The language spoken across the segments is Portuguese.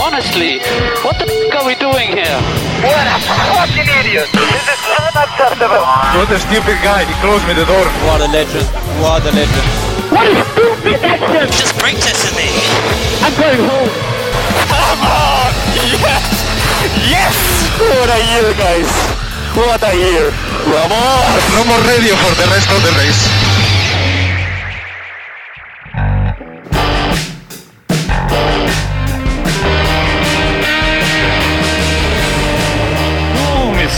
Honestly, what the f are we doing here? What a fucking idiot! This is unacceptable! What a stupid guy, he closed me the door. What a legend, what a legend. What a stupid action! Just break this in me. I'm going home. Come on! Yes! Yes! What a year, guys! What a year! Vamos! No more radio for the rest of the race.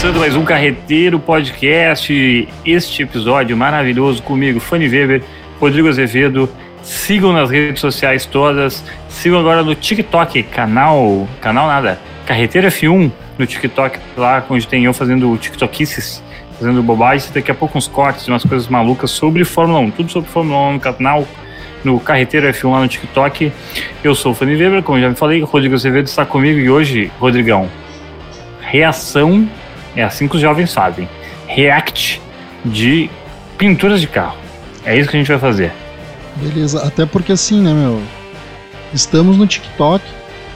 Começando mais um Carreteiro Podcast, este episódio maravilhoso comigo, Fanny Weber, Rodrigo Azevedo. Sigam nas redes sociais todas, sigam agora no TikTok, canal, canal nada, Carreteiro F1 no TikTok, lá onde tem eu fazendo TikTokices, fazendo bobagem, daqui a pouco uns cortes, umas coisas malucas sobre Fórmula 1, tudo sobre Fórmula 1 no canal, no Carreteiro F1 lá no TikTok. Eu sou o Fanny Weber, como já me falei, Rodrigo Azevedo está comigo e hoje, Rodrigão, reação é assim que os jovens fazem. React de pinturas de carro. É isso que a gente vai fazer. Beleza, até porque assim, né, meu? Estamos no TikTok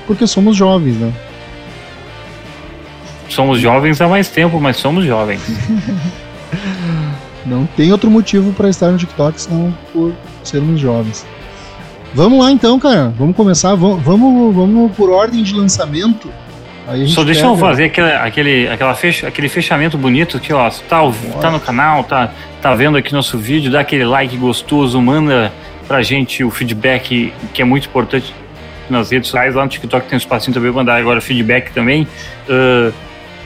porque somos jovens, né? Somos jovens há mais tempo, mas somos jovens. Não tem outro motivo para estar no TikTok senão por sermos jovens. Vamos lá então, cara. Vamos começar. Vamos, vamos, vamos por ordem de lançamento. A Só deixa pega- eu fazer aquele, aquele, aquela fecha, aquele fechamento bonito aqui, ó. Tá, tá no canal, tá, tá vendo aqui nosso vídeo, dá aquele like gostoso, manda pra gente o feedback que é muito importante nas redes sociais. Lá no TikTok tem um espacinho também pra mandar agora feedback também. Ah,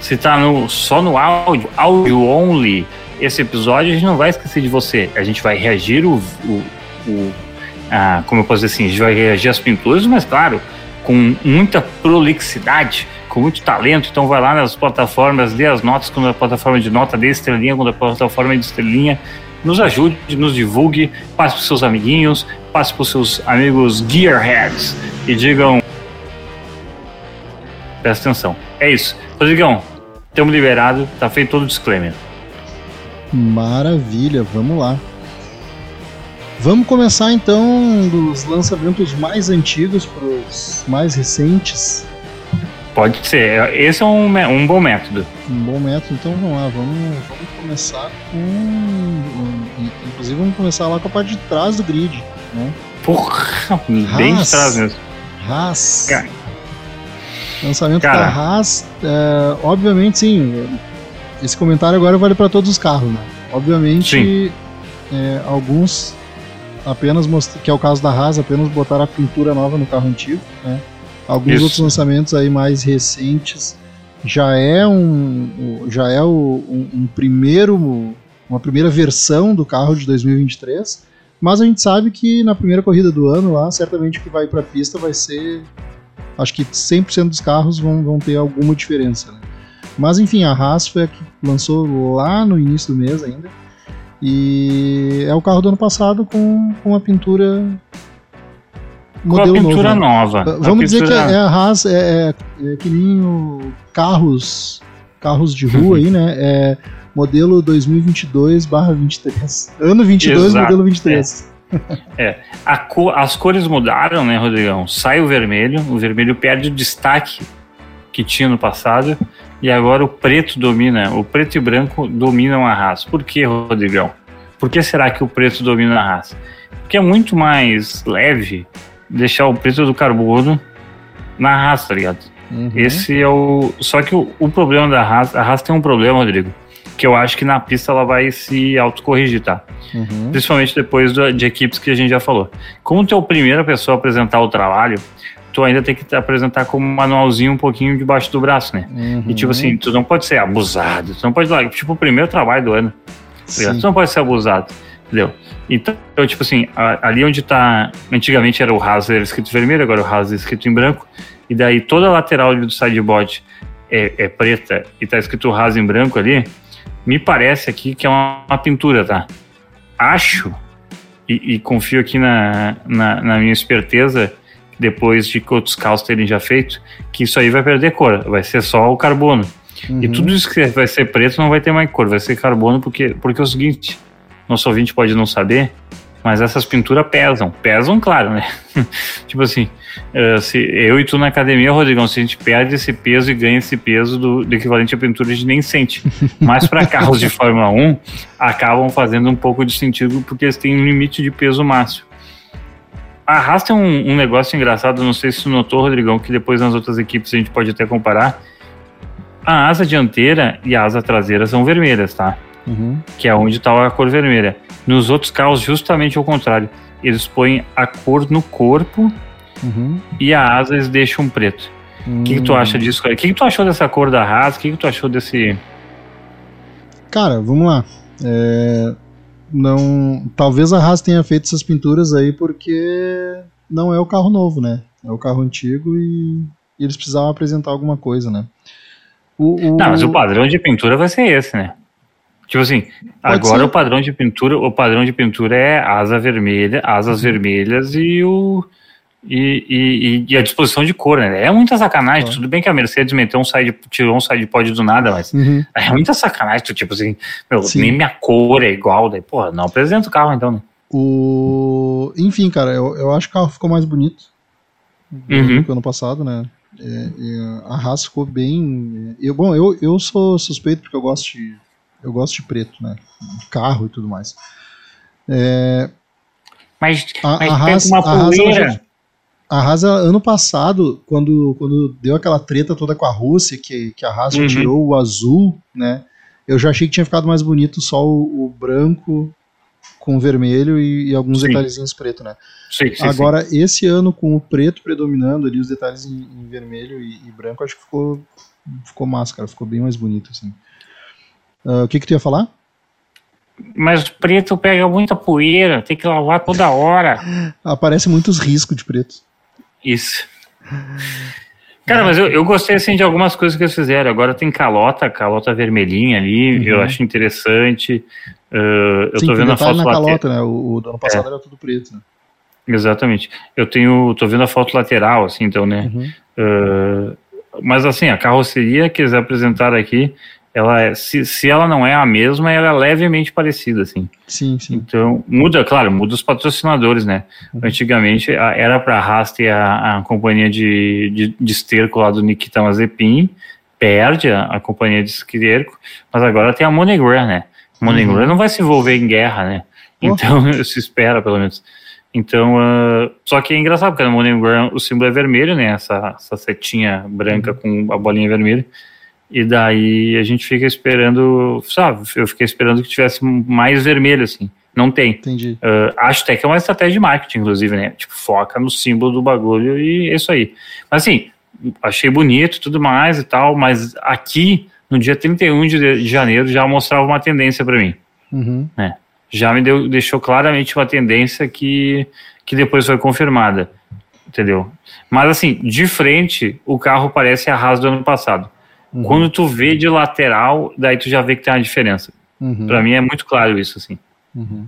se tá no, só no áudio, áudio only, esse episódio a gente não vai esquecer de você. A gente vai reagir o. o, o ah, como eu posso dizer assim, a gente vai reagir às pinturas, mas claro, com muita prolixidade, com muito talento. Então vai lá nas plataformas, dê as notas quando a plataforma de nota, dê estrelinha quando a plataforma de estrelinha. Nos ajude, nos divulgue, passe para seus amiguinhos, passe para os seus amigos gearheads e digam. Presta atenção. É isso. Rodrigão, estamos liberados, tá feito todo o disclaimer. Maravilha, vamos lá. Vamos começar então dos lançamentos mais antigos para os mais recentes. Pode ser. Esse é um, um bom método. Um bom método, então vamos lá, vamos, vamos começar com. Inclusive vamos começar lá com a parte de trás do grid. Né? Porra, bem de Haas. trás mesmo. Haas. Cara. Lançamento Cara. da Haas, é, obviamente sim. Esse comentário agora vale para todos os carros, né? Obviamente, é, alguns apenas que é o caso da Haas, apenas botaram a pintura nova no carro antigo, né? Alguns Isso. outros lançamentos aí mais recentes já é um já é um, um primeiro uma primeira versão do carro de 2023, mas a gente sabe que na primeira corrida do ano lá, certamente o que vai para a pista vai ser acho que 100% dos carros vão, vão ter alguma diferença, né? Mas enfim, a Haas foi a que lançou lá no início do mês ainda. E é o carro do ano passado com, com a pintura Com a modelo pintura novo. nova. Uh, A Vamos dizer que pintura- é a Haas é, é, é que nem o carros, carros de rua aí, né? É modelo 2022/23. Ano 22, Exato, modelo 23. A co- as cores mudaram, né, Rodrigão? Sai o vermelho, o vermelho perde o destaque que tinha no passado e agora o preto domina, o preto e branco dominam a raça. Por que, Rodrigão? Por que será que o preto domina a raça? Porque é muito mais leve deixar o preto do carbono na raça, tá ligado? Uhum. Esse é o. Só que o, o problema da Haas, a Haas tem um problema, Rodrigo, que eu acho que na pista ela vai se autocorrigir, tá? Uhum. Principalmente depois do- de equipes que a gente já falou. Como tu é a primeira pessoa a apresentar o trabalho, tu ainda tem que te apresentar como um manualzinho um pouquinho debaixo do braço, né? Uhum. E tipo assim, tu não pode ser abusado, tu não pode lá, tipo o primeiro trabalho do ano, tá tu não pode ser abusado, entendeu? Então, tipo assim, ali onde tá, antigamente era o Haas era escrito vermelho, agora o Haas é escrito em branco, e daí toda a lateral do sideboard é, é preta e tá escrito Haas em branco ali, me parece aqui que é uma, uma pintura, tá? Acho, e, e confio aqui na, na, na minha esperteza, depois de que outros carros terem já feito, que isso aí vai perder cor, vai ser só o carbono. E Uhum. tudo isso que vai ser preto não vai ter mais cor, vai ser carbono, porque, porque é o seguinte, nosso ouvinte pode não saber, Mas essas pinturas pesam. Pesam, claro, né? tipo assim, uh, se eu e tu na academia, Rodrigão, se a gente perde esse peso e ganha esse peso do, do equivalente à pintura, a gente nem sente. Mas para carros de Fórmula 1, acabam fazendo um pouco de sentido porque eles têm um limite de peso máximo. A Haas tem um, um negócio engraçado, não sei se tu notou, Rodrigão, que depois nas outras equipes a gente pode até comparar. A asa dianteira e a asa traseira são vermelhas, tá? Uhum. que é onde está a cor vermelha. Nos outros carros, justamente ao contrário. Eles põem a cor no corpo Uhum. e a asa eles deixam preto. O que, que tu acha disso? cara? O que, que tu achou dessa cor da Haas? O que, que tu achou desse. Cara, vamos lá. É, não, talvez a Haas tenha feito essas pinturas aí porque não é o carro novo, né? É o carro antigo e, e eles precisavam apresentar alguma coisa, né? O, o- Não, mas o padrão de pintura vai ser esse, né? Tipo assim, agora ser. o padrão de pintura, o padrão de pintura é asa vermelha, asas Uhum. vermelhas e o e, e- e a disposição de cor, né? É muita sacanagem. Claro. Tudo bem que a Mercedes meteu um side, tirou um side pod do nada, mas Uhum. é muita sacanagem. Tu, tipo assim, meu, Sim. nem minha cor é igual. Daí, porra, não apresenta o carro então, né? O... Enfim, cara, eu, eu acho que o carro ficou mais bonito Uhum. do que o ano passado, né? É, é, a Haas ficou bem. Eu, bom, eu, eu sou suspeito porque eu gosto de. Eu gosto de preto, né? Carro e tudo mais. É, Mas, A- mas a Haas- uma a Haas, ela poeira. a Haas, ano passado, quando, quando deu aquela treta toda com a Rússia, que, que a Haas Uhum. tirou o azul, né? Eu já achei que tinha ficado mais bonito só o, o branco com o vermelho e, e alguns Sim. detalhezinhos preto, né? Sim, sim, Agora, esse ano com o preto predominando ali, os detalhes em, em vermelho e, e branco, acho que ficou, ficou massa, cara. Ficou bem mais bonito, assim. Ah, o que que tu ia falar? Mas preto pega muita poeira, tem que lavar toda hora. Aparece muitos riscos de preto. Isso. Cara, mas eu, eu gostei assim de algumas coisas que eles fizeram. Agora tem calota, calota vermelhinha ali, Uhum. eu acho interessante. Uh, eu Sim, tô vendo a foto na lateral. calota, né? O, o do ano passado era tudo preto, né? Exatamente. Eu tenho, tô vendo a foto lateral, assim, então, né? Uhum. Uh, mas assim, a carroceria que eles apresentaram aqui, ela é, se, se ela não é a mesma, ela é levemente parecida, assim. Sim, sim. Então, muda, claro, muda os patrocinadores, né? Uhum. Antigamente a- era para a ter a, a companhia de, de, de esterco lá do Nikita Mazepin, perde a, a companhia de esterco, mas agora tem a Monegram, né? Monegram Uhum. não vai se envolver em guerra, né? Então, se espera, pelo menos. Então, ah, só que é engraçado, porque a Monegram, o símbolo é vermelho, né? Essa, essa setinha branca com a bolinha vermelha. E daí a gente fica esperando, sabe? Eu fiquei esperando que tivesse mais vermelho, assim. Não tem. Entendi. Uh, acho até que é uma estratégia de marketing, inclusive, né? Tipo, foca no símbolo do bagulho e é isso aí. Mas assim, achei bonito tudo mais e tal, mas aqui, no dia 31 de, de janeiro, já mostrava uma tendência para mim. Uhum. Já me deu, deixou claramente uma tendência que, que depois foi confirmada. Entendeu? Mas assim, de frente, o carro parece a Haas do ano passado. Uhum. Quando tu vê de lateral, daí tu já vê que tem uma diferença. Uhum. Para mim é muito claro isso, assim. Uhum.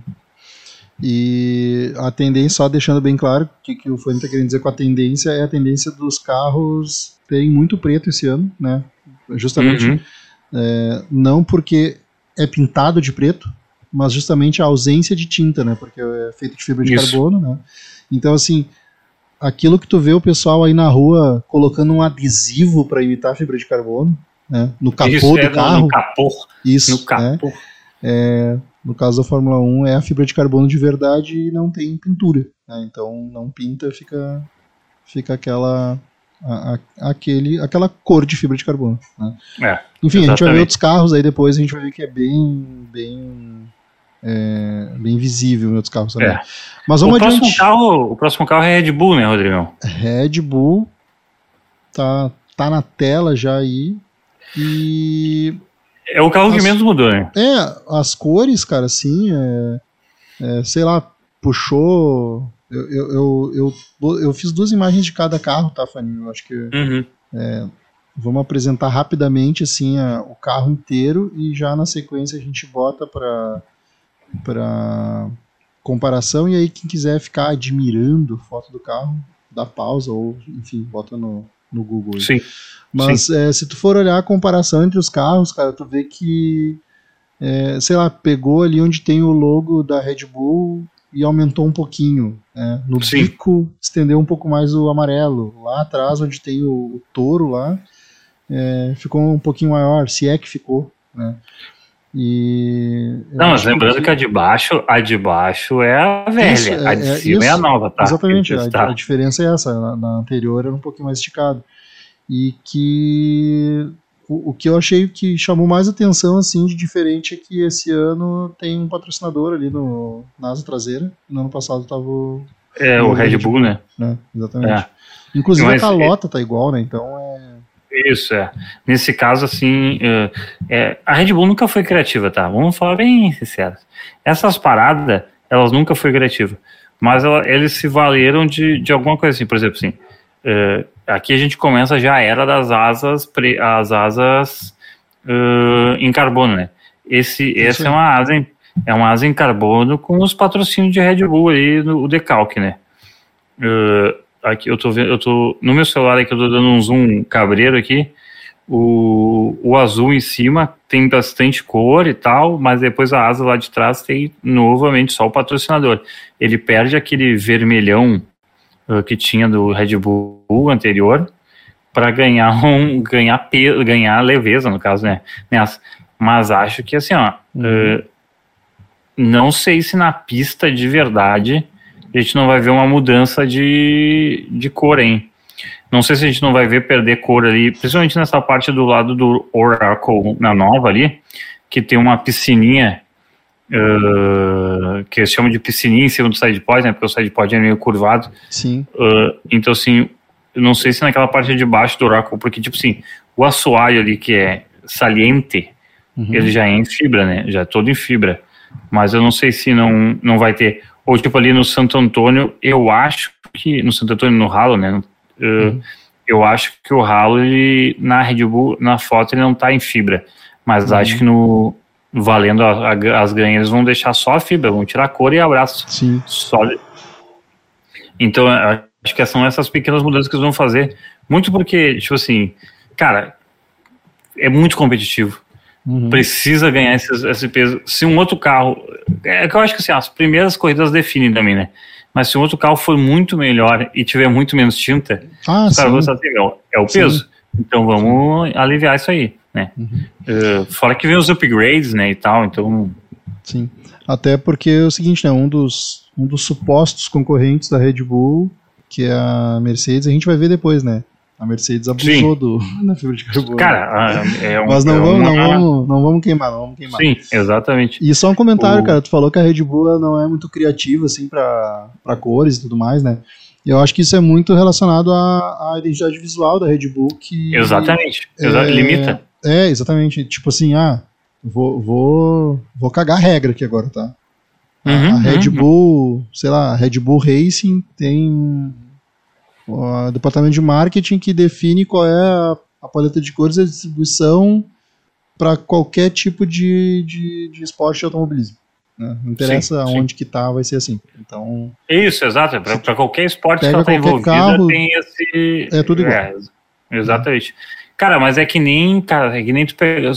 E a tendência, só deixando bem claro, o que, que o Fanny está querendo dizer com a tendência, é a tendência dos carros terem muito preto esse ano, né? Justamente, Uhum. é, não porque é pintado de preto, mas justamente a ausência de tinta, né? Porque é feito de fibra de Isso. carbono, né? Então, assim, aquilo que tu vê o pessoal aí na rua colocando um adesivo para imitar a fibra de carbono, né? No capô Isso é do no- carro, No capô. isso, No né? capô. É, no caso da Fórmula 1 é a fibra de carbono de verdade e não tem pintura. né? Então não pinta, fica, fica aquela, a- a- aquele, aquela cor de fibra de carbono. né? É, Enfim, a gente vai ver exatamente. outros carros aí depois, a gente vai ver que é bem, bem, é, bem visível em outros carros também. É. Mas O vamos próximo, adiante. carro, o próximo carro é Red Bull, né, Rodrigão? Red Bull tá, tá na tela já aí. E É o carro que Nossa. menos mudou, né? É, as cores, cara, assim, é, é, sei lá, puxou. Eu, eu, eu, eu, eu fiz duas imagens de cada carro, tá, Fanny? Eu acho que Uhum. vamos apresentar rapidamente, assim, a- o carro inteiro e já na sequência a gente bota pra, pra comparação. E aí, quem quiser ficar admirando foto do carro, dá pausa ou, enfim, bota no, no Google. Sim. Mas é, se tu for olhar a comparação entre os carros, cara, tu vê que, é, sei lá, pegou ali onde tem o logo da Red Bull, e aumentou um pouquinho. né? No Sim. bico estendeu um pouco mais o amarelo. Lá atrás, onde tem o, o touro lá, é, ficou um pouquinho maior, se é que ficou. Né? E Não, mas lembrando que a de baixo, a de baixo é a velha, Isso, é- a de é cima é a isso. nova, tá? Exatamente, Isso, a, tá. a diferença é essa. Na, na anterior era um pouquinho mais esticado. E que o, o que eu achei que chamou mais atenção assim de diferente é que esse ano tem um patrocinador ali no, na asa traseira. No ano passado estava o. É o Red Bull, né? Né, exatamente. É. Inclusive Mas- a calota tá igual, né? Então é. Isso, é. Nesse caso, assim, é, é, a Red Bull nunca foi criativa, tá? Vamos falar bem sincero. Essas paradas, elas nunca foi criativa. Mas ela- eles se valeram de, de alguma coisa assim, por exemplo, assim, é, aqui a gente começa já a era das asas, pre- as asas é, em carbono, né? Esse, essa é uma asa em, é uma asa em carbono com os patrocínios de Red Bull aí, no, o decalque, né? É, aqui eu tô vendo, eu tô no meu celular aqui eu tô dando um zoom cabreiro aqui. O, o azul em cima tem bastante cor e tal, mas depois a asa lá de trás tem novamente só o patrocinador. Ele perde aquele vermelhão uh, que tinha do Red Bull anterior para ganhar um ganhar peso, ganhar leveza no caso, né? Nessa. Mas acho que assim, ó, uh, não sei se na pista de verdade a gente não vai ver uma mudança de, de cor, hein? Não sei se a gente não vai ver perder cor ali, principalmente nessa parte do lado do Oracle, na nova ali, que tem uma piscininha, uh, que eles chamam de piscininha em cima do sidepod, né? Porque o sidepod é meio curvado. Sim. Uh, então, assim, eu não sei se naquela parte de baixo do Oracle, porque, tipo assim, o assoalho ali que é saliente, ele já é em fibra, né? Já é todo em fibra. Mas eu não sei se não, não vai ter. Ou, tipo, ali no Santo Antônio, eu acho que. No Santo Antônio, no ralo, né? Uh, Eu acho que o ralo, ele, na Red Bull, na foto, ele não tá em fibra. Mas acho que no. Valendo a- a- as ganhas, eles vão deixar só a fibra, vão tirar a cor e abraço Sim. sólido. Então, eu acho que são essas pequenas mudanças que eles vão fazer. Muito porque, tipo assim, cara, é muito competitivo. Uhum. Precisa ganhar esses- esse peso. Se um outro carro. É que eu acho que assim, as primeiras corridas definem também, né? Mas se um outro carro for muito melhor e tiver muito menos tinta, Ah, sim. pensar assim, é o Sim. peso. Então vamos aliviar isso aí, né? Uhum. Eh, fora que vem os upgrades, né, e tal, então... Sim. Até porque é o seguinte, né? Um dos, um dos supostos concorrentes da Red Bull, que é a Mercedes, a gente vai ver depois, né? A Mercedes abusou do, da fibra de carbono. Cara, ah, é um... Mas não, é vamos, não, uma- vamos, não vamos queimar, não vamos queimar. Sim, exatamente. E só um comentário, O- cara, tu falou que a Red Bull não é muito criativa, assim, pra, pra cores e tudo mais, né? Eu acho que isso é muito relacionado à, à identidade visual da Red Bull, que... Exatamente. Exa- É, Limita. É, exatamente. Tipo assim, ah, vou, vou, vou cagar a regra aqui agora, tá? Uhum, a Red uhum. Bull, sei lá, a Red Bull Racing tem o departamento de marketing que define qual é a, a paleta de cores e a distribuição para qualquer tipo de, de, de esporte de automobilismo. né? Não interessa Sim, sim. onde que tá, vai ser assim. Então, Isso, exato. Para qualquer esporte que ela tá qualquer envolvida, carro, tem esse. é tudo igual. É, exatamente. Cara, mas é que nem, cara, é que nem tu pega,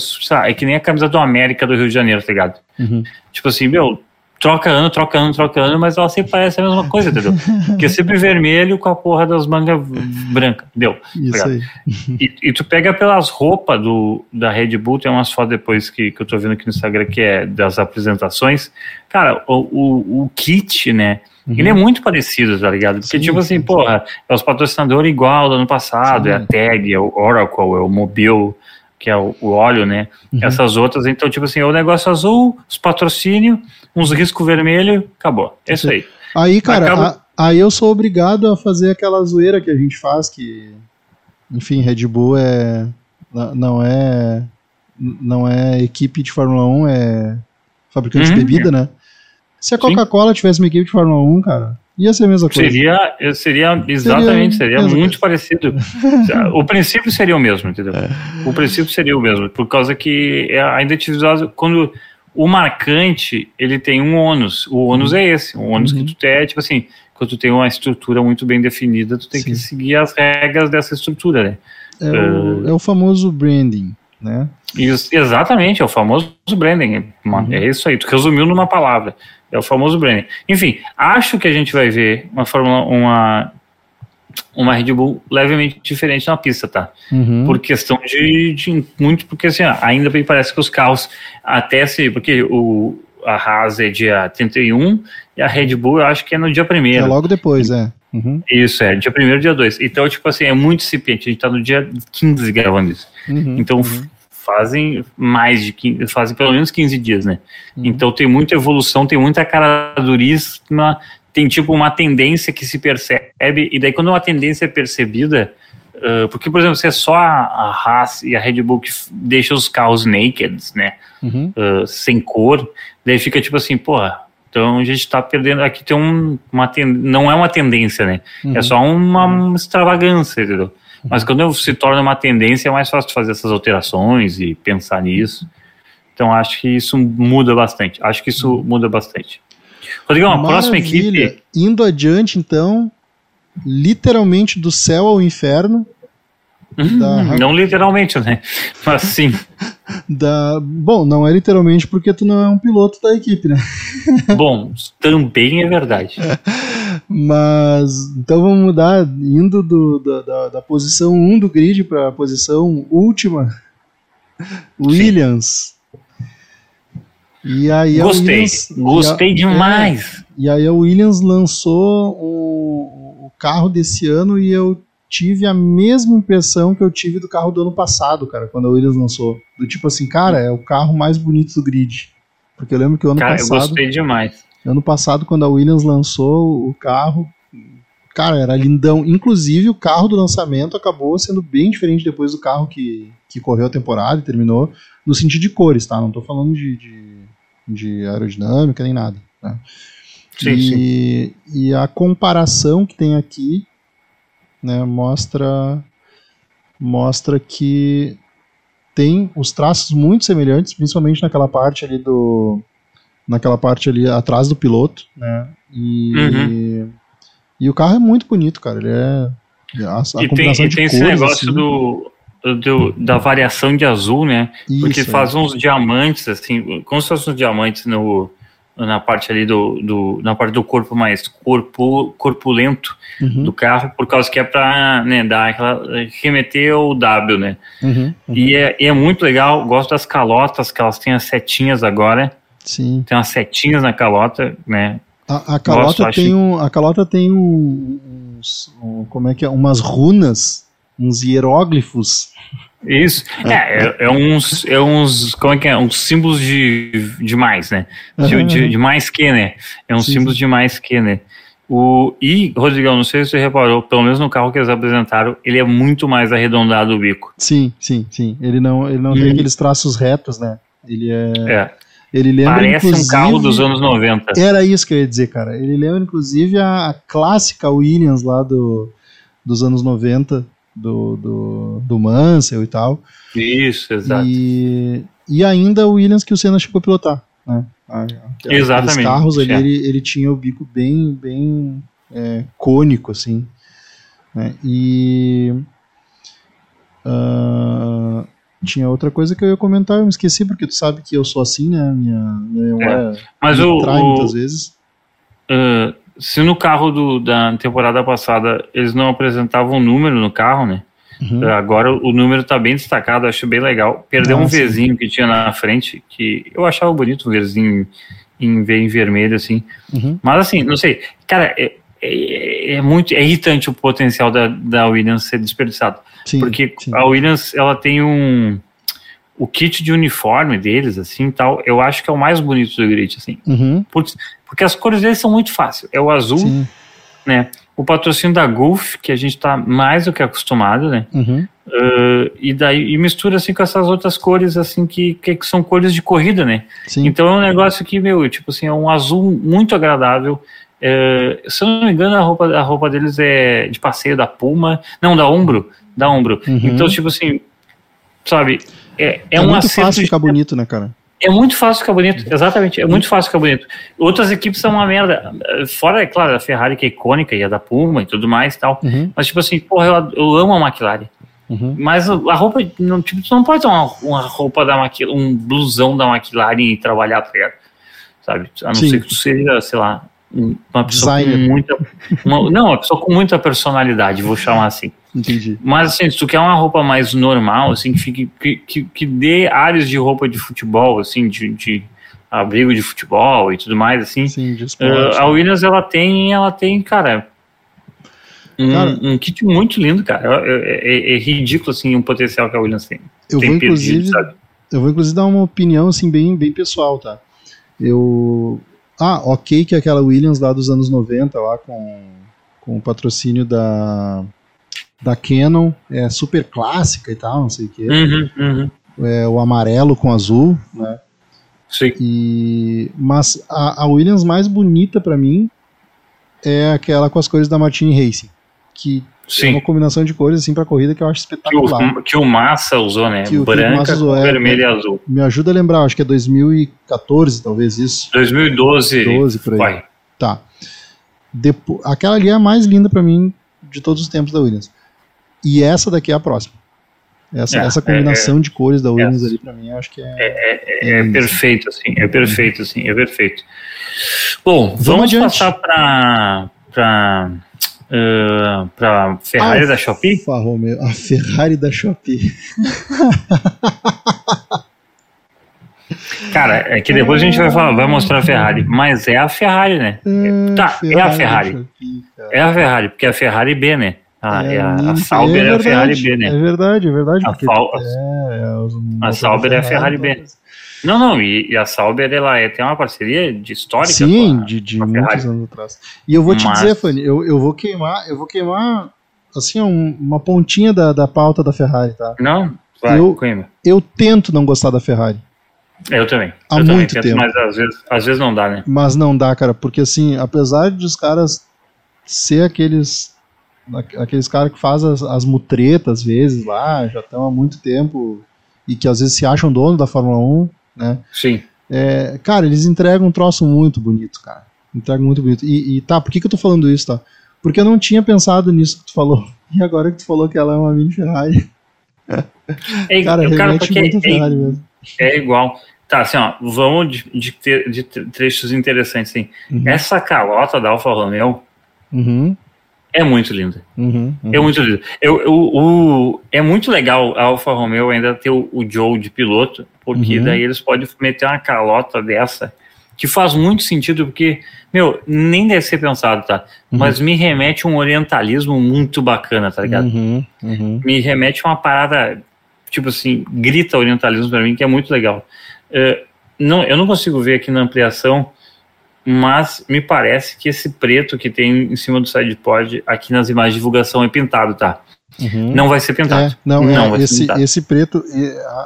é que nem a camisa do América do Rio de Janeiro, tá ligado? Uhum. Tipo assim, meu, troca ano, troca ano, troca ano, mas ela sempre parece a mesma coisa, entendeu? Porque é sempre vermelho com a porra das mangas brancas, entendeu? isso Obrigado. aí. E, e tu pega pelas roupas do, da Red Bull, tem umas fotos depois que, que eu tô vendo aqui no Instagram, que é das apresentações. Cara, o, o, o kit, né? Ele é muito parecido, tá ligado? Porque, Uhum. Sim, tipo assim, sim, porra, é os patrocinadores igual do ano passado, Sim. é a Tag, é o Oracle, é o Mobil, que é o, o óleo, né? Uhum. Essas outras, então, tipo assim, é o negócio azul, os patrocínios, uns riscos vermelho, acabou. É isso aí. Aí, cara, Acaba- a- aí eu sou obrigado a fazer aquela zoeira que a gente faz, que, enfim, Red Bull é. Não é. Não é equipe de Fórmula 1, é fabricante Uhum. de bebida, né? Se a. Coca-Cola tivesse uma equipe de Fórmula 1, cara, ia ser a mesma coisa. Seria, seria exatamente, seria, mesma muito coisa. parecido. o princípio seria o mesmo, entendeu? O princípio seria o mesmo, por causa que é a identidade, quando o marcante, ele tem um ônus, o ônus é esse, o ônus Uhum. que tu tem, tipo assim, quando tu tem uma estrutura muito bem definida, tu tem que Sim. seguir as regras dessa estrutura, né? É o, é o famoso branding, né? Isso, exatamente, é o famoso branding. Mano, É isso aí, tu resumiu numa palavra. É o famoso branding. Enfim, acho que a gente vai ver uma Fórmula uma uma Red Bull levemente diferente na pista, tá? Uhum. Por questão de, de muito porque assim, ainda bem parece que os carros até se porque o a Haas é dia 31 e a Red Bull eu acho que é no dia É primeiro. logo depois, é. Uhum. Isso, é, dia primeiro dia 2. Então, tipo assim, é muito incipiente. A gente tá no dia 15 gravando isso. Uhum. Então, f- fazem mais de 15, fazem pelo menos 15 dias, né? Uhum. Então, tem muita evolução, tem muita caradurisma, tem tipo uma tendência que se percebe, e daí quando uma tendência é percebida, ah, porque, por exemplo, se é só a, a Haas e a Red Bull que deixa os carros naked, né? Uhum. uh, sem cor, daí fica tipo assim, porra, então a gente tá perdendo, aqui tem um, uma não é uma tendência, né? Uhum. É só uma extravagância, entendeu? Mas quando se torna uma tendência, é mais fácil fazer essas alterações e pensar nisso. Então acho que isso muda bastante. Acho que isso muda bastante. Rodrigão, a próxima equipe. Indo adiante, então, literalmente do céu ao inferno. Da- Hum, não literalmente, né? Mas sim. Da... Bom, não é literalmente porque tu não é um piloto da equipe, né? Bom, também é verdade. Mas então vamos mudar, indo do, da, da, da posição 1 do grid para a posição última. Williams. E aí Gostei. Williams, Gostei e a- demais. é, e aí a Williams lançou o, o carro desse ano e eu tive a mesma impressão que eu tive do carro do ano passado, cara, quando a Williams lançou. Do tipo assim, cara, é o carro mais bonito do grid. Porque eu lembro que o ano Cara, eu passado. gostei demais. Ano passado, quando a Williams lançou o carro, cara, era lindão. Inclusive, o carro do lançamento acabou sendo bem diferente depois do carro que, que correu a temporada e terminou, no sentido de cores, tá? Não tô falando de, de, de aerodinâmica nem nada. Tá? Sim, e, e a comparação que tem aqui né, mostra, mostra que tem os traços muito semelhantes, principalmente naquela parte ali do naquela parte ali atrás do piloto, né? E, Uhum. e o carro é muito bonito, cara. Ele é a, a e tem, e de tem esse negócio assim, do, do- da variação de azul, né? Porque isso, é. faz uns diamantes, assim, como se fossem uns diamantes no, na parte ali do, do na parte do corpo mais corpo, corpulento Uhum, do carro, por causa que é pra né, dar aquela, remeter ao W, né? uhum, uhum. E é, e é muito legal, gosto das calotas, que elas têm as setinhas agora, Sim. tem umas setinhas na calota, né? A, a calota acho- tem um, a calota tem um, uns, um- como é que é, umas runas, uns hieróglifos. Isso, é, é, é uns, é uns, como é que é, uns símbolos de, de mais, né? De, Aham, de, de mais que, né? É uns Sim, símbolos sim. de mais que, né? O, e, Rodrigão, não sei se você reparou, pelo menos no carro que eles apresentaram, ele é muito mais arredondado o bico. Sim, sim, sim. Ele não, ele não tem Uhum. aqueles traços retos, né? Ele é, É, ele lembra parece um carro dos anos 90. Era isso que eu ia dizer, cara. Ele lembra inclusive a, a clássica Williams lá do, dos anos 90, do, do, do Mansell e tal. Isso, exato. E, e ainda o Williams que o Senna chegou a pilotar. Né? A- Exatamente, carros ali, é. ele, ele tinha o bico bem, bem é, cônico, assim. né? E. ah, tinha outra coisa que eu ia comentar, eu me esqueci, porque tu sabe que eu sou assim, né? Minha, minha memória Mas o, trai o- muitas vezes. ah, se no carro do, da temporada passada eles não apresentavam número no carro, né? Uhum. Agora o número tá bem destacado, acho bem legal. Perdeu Ah, um. Vzinho que tinha na frente, que eu achava bonito, um Vzinho em V em vermelho, assim. Uhum. Mas assim, não sei. Cara, é, é, muito é irritante o potencial da, da Williams ser desperdiçado. Sim, porque sim. a Williams, ela tem um. O kit de uniforme deles, assim tal, eu acho que é o mais bonito do grid, assim. Uhum, Putz, porque as cores deles são muito fáceis. É o azul, sim. né? O patrocínio da Gulf, que a gente tá mais do que acostumado, né? Uhum, Uh, e daí e mistura assim com essas outras cores assim que, que são cores de corrida, né? sim. Então é um negócio que meu tipo assim é um azul muito agradável. É, se eu não me engano a roupa a roupa deles é de passeio da Puma, não da Ombro, da Ombro. Uhum. Então tipo assim, sabe? É, é, É, um muito fácil de- ficar bonito, né, cara? é muito fácil ficar bonito, exatamente. É muito fácil ficar bonito. Outras equipes são uma merda. Fora, é claro, a Ferrari que é icônica e a da Puma e tudo mais e tal. Uhum, Mas, tipo assim, porra, eu, eu amo a McLaren. Uhum. Mas a roupa, não, tipo, tu não pode ter uma, uma roupa da McLaren, um blusão da McLaren e trabalhar, tá ligado? Sabe? A não Sim. ser que tu seja, sei lá, uma pessoa Designer. com muita. uma- não, uma pessoa com muita personalidade, vou chamar assim. Entendi. Mas assim, se tu quer uma roupa mais normal, assim, que, fique, que, que, que dê áreas de roupa de futebol, assim, de, de abrigo de futebol e tudo mais, assim, Sim, de Uh, a Williams ela tem, ela tem, cara, um, Cara- um kit muito lindo, cara. É, é- é ridículo assim o potencial que a Williams tem. eu tem vou perdido, inclusive, sabe? eu vou inclusive dar uma opinião assim bem, bem pessoal, tá? Eu ah, OK que aquela Williams lá dos anos 90 lá com com o patrocínio da da Canon é super clássica e tal, não sei o quê. Uhum, uhum. É o amarelo com azul, né? Sim. E mas a, a Williams mais bonita pra mim é aquela com as cores da Martini Racing, que é Sim. uma combinação de cores assim para corrida que eu acho Que espetacular. o, que o Massa usou, né? Que que Branca, Massa usou, é, vermelho é. e azul. Me ajuda a lembrar, acho que é 2014, talvez isso. 2012. 12 por aí. vai. Tá. Depo aquela ali é a mais linda pra mim de todos os tempos da Williams. E essa daqui é a próxima. Essa, É, essa combinação de cores da Williams ali pra mim, eu acho que é. É, é lindo. perfeito, assim, é perfeito, assim, é perfeito. Bom, Vamos vamos, adiante. passar para para para Ferrari Ah, da Shopee. Romeo, a Ferrari da Shopee. Cara, é que depois a gente vai falar, vai mostrar a Ferrari, mas é a Ferrari, né? Tá, é a Ferrari. Shopee. É a Ferrari, porque é a Ferrari B, né? A, é a, a linda, Sauber é, a verdade, Ferrari B, É né? verdade, é verdade. A, Fal- é, é, a Sauber é a Ferrari B. Não, não, e, e a Sauber ela é, tem uma parceria de histórica. Sim, com a- de, de com muitos anos atrás. E eu vou te Mas- dizer, Fanny, eu, eu vou queimar, eu vou queimar assim, um- uma pontinha da, da pauta da Ferrari, tá? Não, vai, Eu- Coimbra. Eu tento não gostar da Ferrari, Eu também. Há eu também muito tento, tempo. Mas às vezes, às vezes não dá, né? mas não dá, cara, porque assim, apesar de os caras ser aqueles aqu- aqueles caras que fazem as, as mutretas às vezes lá, já estão há muito tempo e que às vezes se acham dono da Fórmula 1, né? Sim. É, cara, eles entregam um troço muito bonito, cara. Entregam muito bonito. E, e tá, por que, que eu tô falando isso, tá? Porque eu não tinha pensado nisso que tu falou. E agora que tu falou que ela é uma mini Ferrari. É, Cara, cara, remete porque muito é, Ferrari mesmo. é igual. Tá, assim, ó, vamos de, de, de tre- trechos interessantes, assim. Uhum. Essa calota da Alfa Romeo Uhum, é muito linda. uhum, uhum. É muito lindo. Eu, eu- o, é muito legal a Alfa Romeo ainda ter o, o Joe de piloto, porque Uhum. daí eles podem meter uma calota dessa, que faz muito sentido, porque, meu, nem deve ser pensado, tá? Uhum. Mas me remete a um orientalismo muito bacana, tá ligado? Uhum, uhum. Me remete a uma parada, tipo assim, grita orientalismo pra mim, que é muito legal. É, não, eu não consigo ver aqui na ampliação, mas me parece que esse preto que tem em cima do sidepod, aqui nas imagens de divulgação, é pintado, tá? Uhum. Não vai ser pintado. É, não, Não, é, esse, pintado. esse preto,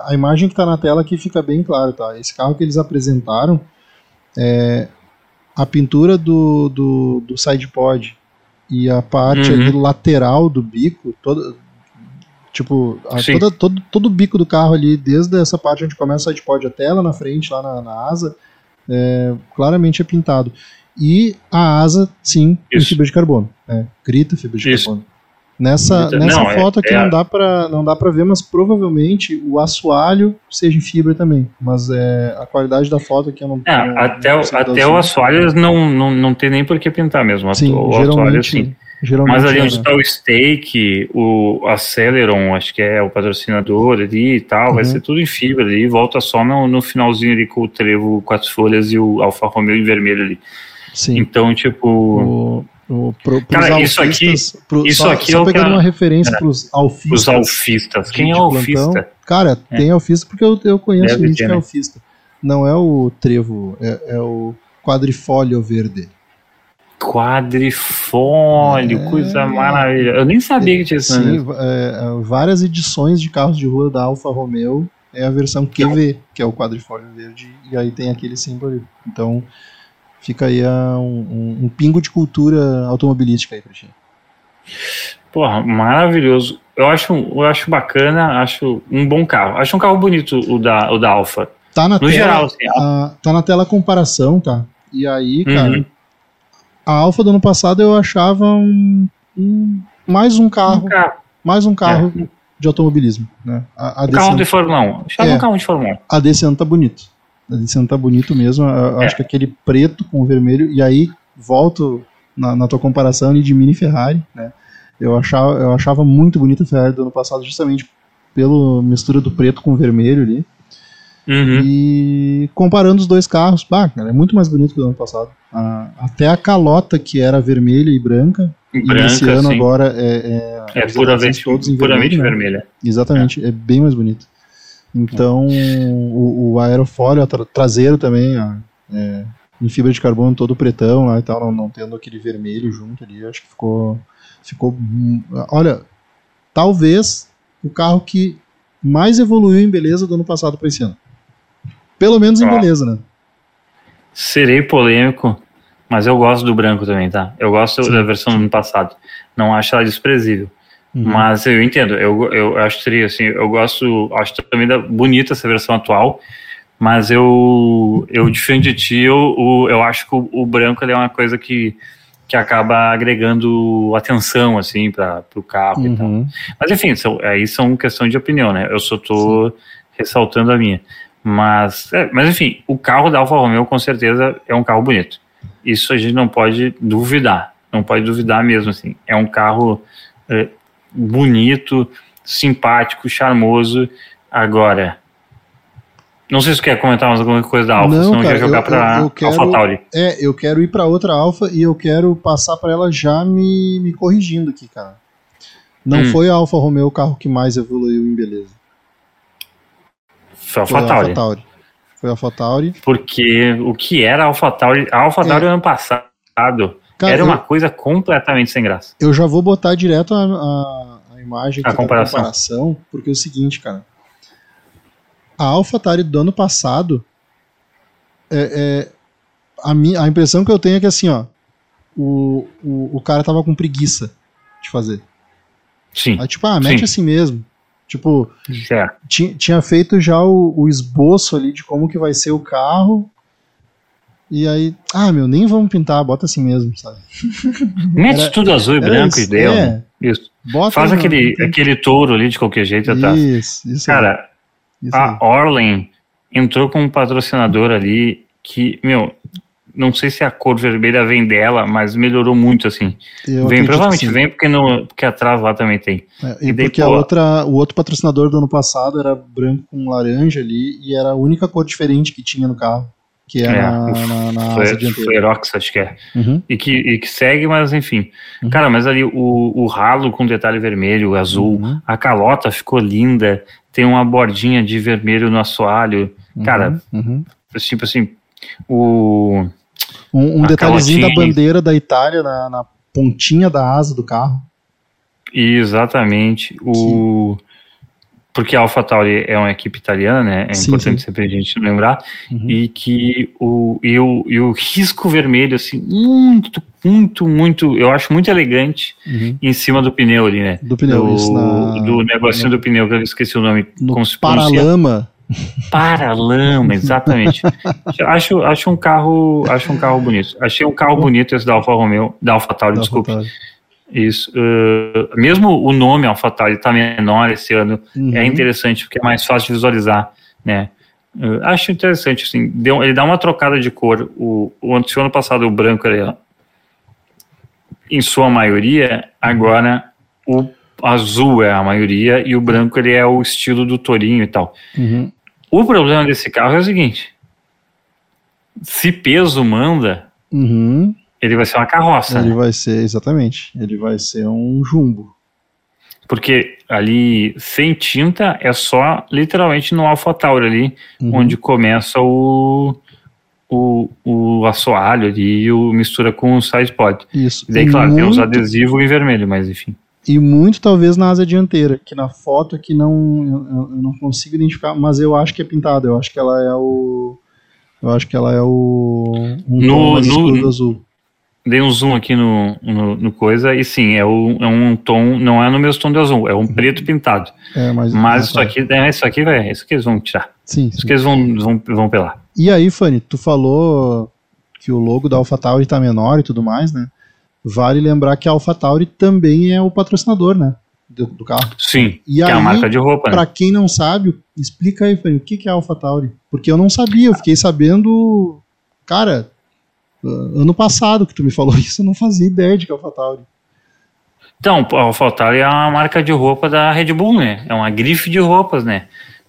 a, imagem que tá na tela aqui fica bem claro, tá? Esse carro que eles apresentaram, é, a pintura do, do, do sidepod e a parte Uhum. ali lateral do bico, toda, tipo, a- toda, todo, todo o bico do carro ali, desde essa parte onde começa o sidepod até lá na frente, lá na, na asa, é, claramente é pintado. E a asa, sim, em fibra de carbono. né? grita fibra de Isso. carbono. Nessa, nessa Não, é- foto aqui é não dá para não dá para ver, mas provavelmente o assoalho seja em fibra também. Mas é, a qualidade da foto aqui eu não. É, não- até, não o- dar até o assoalho não, não, não tem nem por que pintar mesmo. Sim, o assoalho, sim. geralmente Mas ali é, onde né? está o Steak, o Aceleron, acho que é o patrocinador ali e tal, vai Uhum. ser tudo em fibra ali, volta só no, no finalzinho ali com o trevo, quatro folhas e o Alfa Romeo em vermelho ali. Sim. Então, tipo, O, o, pro, Cara, isso aqui- alfistas- pro- isso só, aqui só é o que pegando uma referência é. para os alfistas. os alfistas. Quem é plantão. alfista? Cara, tem alfista porque eu, eu conheço Deve gente ter, que é né? alfista. Não é o trevo, é, é o quadrifólio verde. Quadrifólio, É. coisa maravilhosa. Eu nem sabia que tinha isso. Sim, é, é, várias edições de carros de rua da Alfa Romeo é a versão QV, que é o quadrifólio verde, e aí tem aquele símbolo ali. Então fica aí ah, um, um- pingo de cultura automobilística aí pra ti. Porra, maravilhoso. Eu acho, eu acho bacana, acho um bom carro. Acho um carro bonito o da, o da Alfa. Tá na No tela, geral, assim, a- tá na tela a comparação, tá? E aí, cara, Uhum. a Alfa do ano passado eu achava um, um- mais um carro, um carro. mais um carro de automobilismo. Né? A, a Carro ano- de Fórmula 1. Chama É. um carro de Fórmula 1. a desse ano tá bonito. A desse ano tá bonito mesmo. Eu É. acho que aquele preto com o vermelho, e aí volto na, na tua comparação de Mini Ferrari, né? Eu achava, eu achava muito bonita a Ferrari do ano passado, justamente pela mistura do preto com o vermelho ali. Uhum. E comparando os dois carros, bah, cara, é muito mais bonito que o do ano passado. A- até a calota, que era vermelha e branca, e Branca, esse ano sim. agora é, É os puramente, todos puramente vermelho, né? vermelha. Exatamente, é. bem mais bonito. Então, o, o aerofólio tra- traseiro também, ó, é, em fibra de carbono todo pretão lá e tal, não, não tendo aquele vermelho junto ali, acho que ficou, ficou, olha, talvez o carro que mais evoluiu em beleza do ano passado para esse ano. Pelo menos em Ó. beleza, né? Serei polêmico, mas eu gosto do branco também, tá? Eu gosto Sim. da versão do ano passado. Não acho ela desprezível. Uhum. Mas eu entendo, eu, eu acho que seria assim, eu gosto, acho também da, bonita essa versão atual, mas eu, eu diferente de ti, eu, eu acho que o, o branco é uma coisa que, que acaba agregando atenção, assim, para o carro e tal. Uhum. Mas enfim, são, aí são questão de opinião, né? Eu só tô ressaltando a minha. Mas, é, mas enfim, o carro da Alfa Romeo com certeza é um carro bonito. Isso a gente não pode duvidar. Não pode duvidar mesmo, assim. É um carro é, bonito, simpático, charmoso. Agora, não sei se você quer comentar mais alguma coisa da Alfa, Não, senão cara, eu ia jogar para quero- AlphaTauri. É, eu quero ir para outra Alfa e eu quero passar para ela já me, me corrigindo aqui, cara. Não Hum. foi a Alfa Romeo o carro que mais evoluiu em beleza. Foi a Foi a AlphaTauri. AlphaTauri. Foi a AlphaTauri. Porque o que era a AlphaTauri, a AlphaTauri É. ano passado Cara, era eu, uma coisa completamente sem graça. eu já vou botar direto a, a, a imagem A aqui da comparação. comparação, porque é o seguinte, cara. A AlphaTauri do ano passado, é, é, a, minha, a impressão que eu tenho é que assim, ó, o, o, o cara tava com preguiça de fazer. Sim. Aí, tipo, ah, mete Sim. assim mesmo. Tipo, É. ti- tinha feito já o, o esboço ali de como que vai ser o carro. E aí, ah, meu, nem vamos pintar, bota assim mesmo, sabe? Mete Era- tudo azul e branco isso, e deu. é. né? Isso. Bota Faz aquele, não tem- aquele touro ali de qualquer jeito atrás. Isso, isso Cara, isso a Orlen entrou com um patrocinador ali que, meu, não sei se a cor vermelha vem dela, mas melhorou muito, assim. Eu vem, provavelmente vem porque, no, porque atrás lá também tem. É, e e daí, porque a pô- outra, o outro patrocinador do ano passado era branco com laranja ali, e era a única cor diferente que tinha no carro, que é, É, na, na, na asa dianteira. Flerox, acho que é. Uhum, E que, e que segue, mas enfim. Uhum. Cara, mas ali o, o ralo com detalhe vermelho, azul, uhum, a calota ficou linda, tem uma bordinha de vermelho no assoalho. Cara, uhum. tipo assim, o. Um, um detalhezinho da bandeira da Itália na, na pontinha da asa do carro. Exatamente. O. Porque a AlphaTauri é uma equipe italiana, né? É Sim, importante sim. sempre a gente lembrar. Uhum. E que o, e, o, e o risco vermelho, assim, muito, muito, muito, eu acho muito elegante Uhum. em cima do pneu ali, né? Do pneu, do, isso na, do negocinho do pneu, que eu esqueci o nome. no como se paralama. Paralama, exatamente. acho, acho um carro, acho um carro bonito. Achei um carro bonito esse da Alfa Romeo, da AlphaTauri, da desculpe. AlphaTauri. Isso. uh, mesmo o nome AlphaTauri está menor esse ano, Uhum. é interessante porque é mais fácil de visualizar, né? Uh, acho interessante, assim, deu, ele dá uma trocada de cor. O, o se o ano passado o branco era em sua maioria, agora o azul é a maioria e o branco ele é o estilo do tourinho e tal. Uhum. O problema desse carro é o seguinte: se peso manda, Uhum. Ele vai ser uma carroça, Ele né? vai ser, exatamente, ele vai ser um jumbo. porque ali sem tinta é só literalmente no AlphaTauri ali, Uhum. onde começa o o, o assoalho ali e o mistura com o sidepod. Isso. E daí, E claro, tem os muito- adesivos em vermelho, mas enfim. E muito talvez na asa dianteira, que na foto aqui não, eu, eu não consigo identificar, mas eu acho que é pintado, eu acho que ela é o. Eu acho que ela é o. Um No- no- azul. Dei um zoom aqui no, no, no coisa e sim, é, o, é um tom, não é no mesmo tom de azul, é um preto pintado. É, mas, Mas ah, isso aqui, é, isso aqui, vai, isso que eles vão tirar. Sim, Isso sim. que eles vão, vão, vão pelar. E aí, Fanny, tu falou que o logo da AlphaTauri tá menor e tudo mais, né? Vale lembrar que a AlphaTauri também é o patrocinador, né? do, do carro. Sim, E que é a aí, marca de roupa, né? Pra quem não sabe, explica aí, Fanny, o que que é AlphaTauri? Porque eu não sabia, eu fiquei sabendo, cara, ano passado que tu me falou isso, eu não fazia ideia de que é AlphaTauri. Então, a AlphaTauri é uma marca de roupa da Red Bull, né? É uma grife de roupas, né?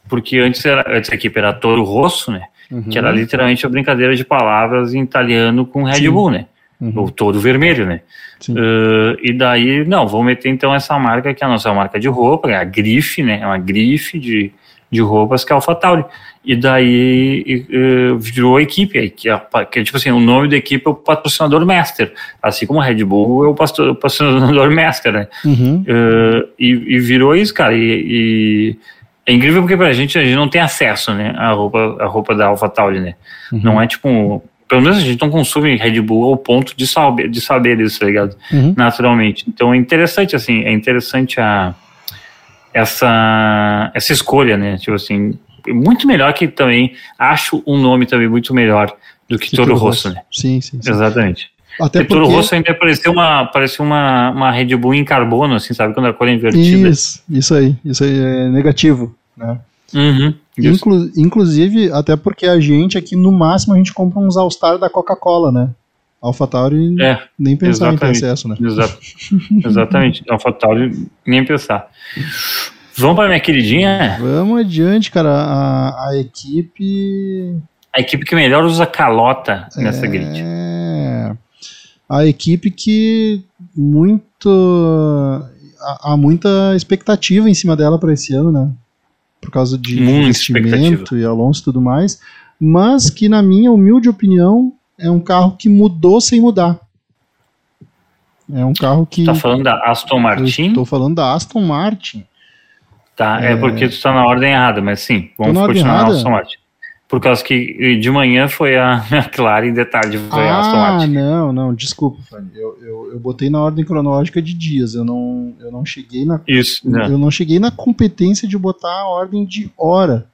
Porque antes, era, antes a equipe era Toro Rosso, né? Que era literalmente a brincadeira de palavras em italiano com Red Sim. Bull, né? Uhum. O Toro Vermelho, né? Uh, e daí, não, vamos meter então essa marca que é a nossa marca de roupa, é a grife, né? É uma grife de, de roupas que é a AlphaTauri. E daí e, virou a equipe, aí, que, é, que é tipo assim, o nome da equipe é o patrocinador master, assim como a Red Bull é o pasto- o patrocinador master, né? Uhum. Uh, e, e virou isso, cara. E, é incrível porque pra gente a gente não tem acesso, né? A roupa, a roupa da AlphaTauri, né? Não é tipo. Pelo menos a gente não consome Red Bull ao ponto de saber, de saber isso, tá ligado? Uhum. Naturalmente. Então é interessante, assim, é interessante a, essa, essa escolha, né? Tipo assim, muito melhor que também. Acho um nome também muito melhor do que, Que Toro Rosso, né? Sim, sim, sim. Exatamente. Até Porque Toro. Rosso ainda parecia uma, parecia uma, uma Red Bull em carbono, assim, sabe? Quando a cor é invertida. Isso, isso aí, isso aí é negativo, né? Uhum, isso. Inclu- inclusive, até porque a gente aqui, no máximo, a gente compra uns All-Star da Coca-Cola, né? AlphaTauri, É, nem pensar em acesso, né? Exa exatamente. AlphaTauri, nem pensar. Vamos para minha queridinha? Vamos adiante, cara. A, a equipe. A equipe que melhor usa calota nessa grid. É. A equipe que muito. Há muita expectativa em cima dela para esse ano, né? Por causa de Muita investimento e Alonso e tudo mais. Mas que, na minha humilde opinião, é um carro que mudou sem mudar. É um carro que. Tá falando da Aston Martin? Estou falando da Aston Martin. Tá, é... porque tu tá na ordem errada, mas sim, vamos na continuar na? Aston Martin. Por causa que de manhã foi a McLaren, em detalhe, foi a Aston Ah, Martin. não, não, desculpa, Fanny. Eu, eu, eu botei na ordem cronológica de dias. Eu não, eu não cheguei na Isso, né? Eu não cheguei na competência de botar a ordem de hora.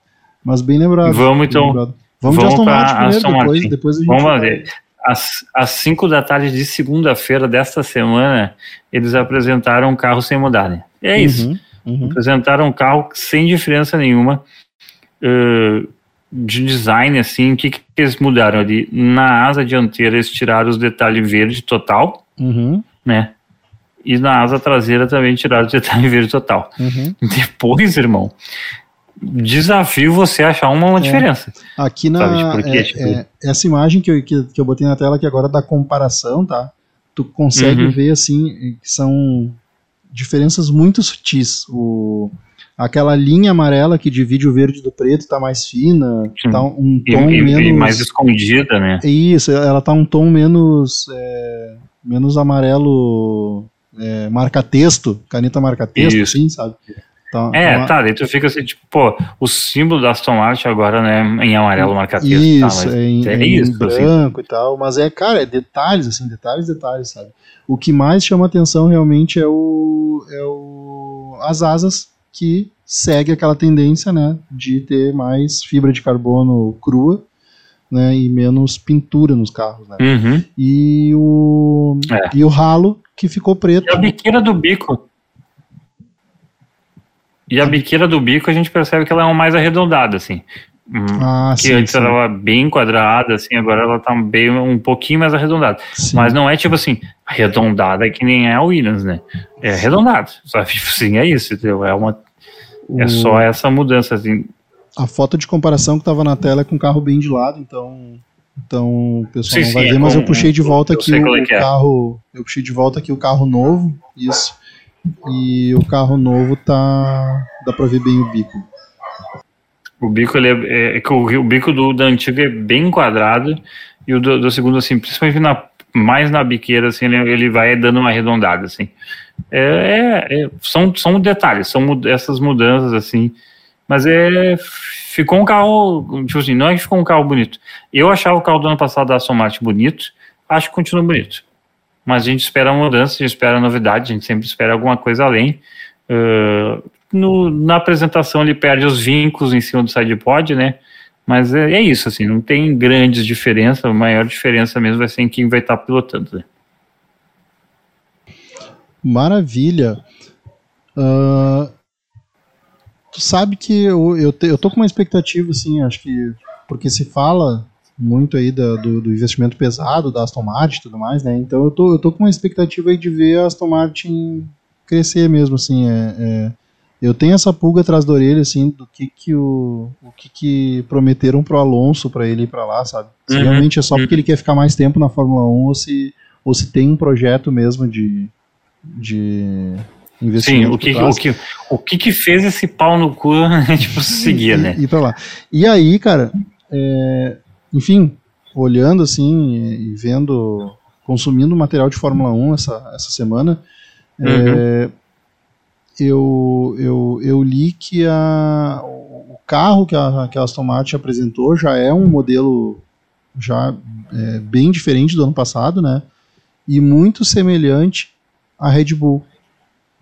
Mas bem lembrado. Vamos, bem então. lembrado. Vamos, Vamos de Aston primeiro, Aston depois, Martin. depois a gente Vamos ver. Às, às 5 da tarde de segunda-feira desta semana, eles apresentaram um carro sem mudar, né? É isso. Uhum, uhum. apresentaram um carro sem diferença nenhuma uh, de design, assim, o que, que eles mudaram ali? Na asa dianteira eles tiraram os detalhes verde total, Uhum, né? E na asa traseira também tiraram os detalhes verde total. uhum. Depois, irmão, desafio você achar uma, uma diferença. Aqui na. Sabe, tipo, porque, é- tipo- é- essa imagem que eu, que, que eu botei na tela aqui agora da comparação, tá? Tu consegue Uhum. ver assim que são diferenças muito sutis. O, aquela linha amarela que divide o verde do preto tá mais fina, Sim. tá um E, tom e- e menos. mais escondida, né? Isso, ela tá um tom menos é, menos amarelo é, marca-texto, caneta marca-texto, Isso. assim, sabe? Tá, É, tá uma- tá, daí tu fica assim, tipo, pô, o símbolo da Aston Martin agora, né, em amarelo marca-texto, Isso, tá, é em, é é em isso, assim. branco e tal, mas é, cara, é detalhes, assim, detalhes, detalhes, sabe? O que mais chama atenção realmente é o, é o as asas que segue aquela tendência, né, de ter mais fibra de carbono crua, né, e menos pintura nos carros, né? Uhum. E o É. e o ralo que ficou preto. E a biqueira do bico. E a biqueira do bico a gente percebe que ela é uma mais arredondada, assim. Hum, Ah, que sim, antes sim, ela era bem quadrada, assim, agora ela tá bem, um pouquinho mais arredondada. sim. Mas não é tipo assim, arredondada que nem é a Williams, né? É arredondada. Só tipo assim, é isso, entendeu? É, uma, é O- só essa mudança, assim. a foto de comparação que tava na tela é com o carro bem de lado, então então o pessoal não vai sim, ver, é mas eu puxei de volta aqui o, é é. carro, eu puxei de volta aqui o carro novo, isso. E o carro novo tá dá pra ver bem o bico. O bico, ele é, é que o, o bico do, da antiga é bem quadrado e o do, do segundo, assim, principalmente na, mais na biqueira, assim, ele, ele vai dando uma arredondada, assim. É, é- é- são, são detalhes, são mud- essas mudanças, assim, mas é, ficou um carro, tipo assim, não é que ficou um carro bonito. Eu achava o carro do ano passado da Aston Martin bonito, acho que continua bonito. Mas a gente espera mudança, a gente espera novidade, a gente sempre espera alguma coisa além. Uh, no- na apresentação ele perde os vincos em cima do sidepod, né? Mas é, é isso, assim, não tem grandes diferenças, a maior diferença mesmo vai ser em quem vai estar pilotando, né? Maravilha. Ah, tu sabe que eu, eu, te- eu tô com uma expectativa, assim, acho que. Porque se fala muito aí da- do, do investimento pesado da Aston Martin e tudo mais, né? Então eu tô, eu tô com uma expectativa aí de ver a Aston Martin crescer mesmo, assim. É, é, eu tenho essa pulga atrás da orelha, assim, do que que o, o que que prometeram pro Alonso pra ele ir pra lá, sabe? Se Uhum, realmente é só uhum. porque ele quer ficar mais tempo na Fórmula 1 ou se, ou se tem um projeto mesmo de, de Sim, o que, o, que, o que que fez esse pau no cu, tipo, seguir, né? E, e pra lá. E aí, cara, é, enfim, olhando assim e vendo, consumindo material de Fórmula 1 essa, essa semana, é, eu, eu, eu li que a, o carro que a, que a Aston Martin apresentou já é um modelo já é, bem diferente do ano passado, né? E muito semelhante à Red Bull.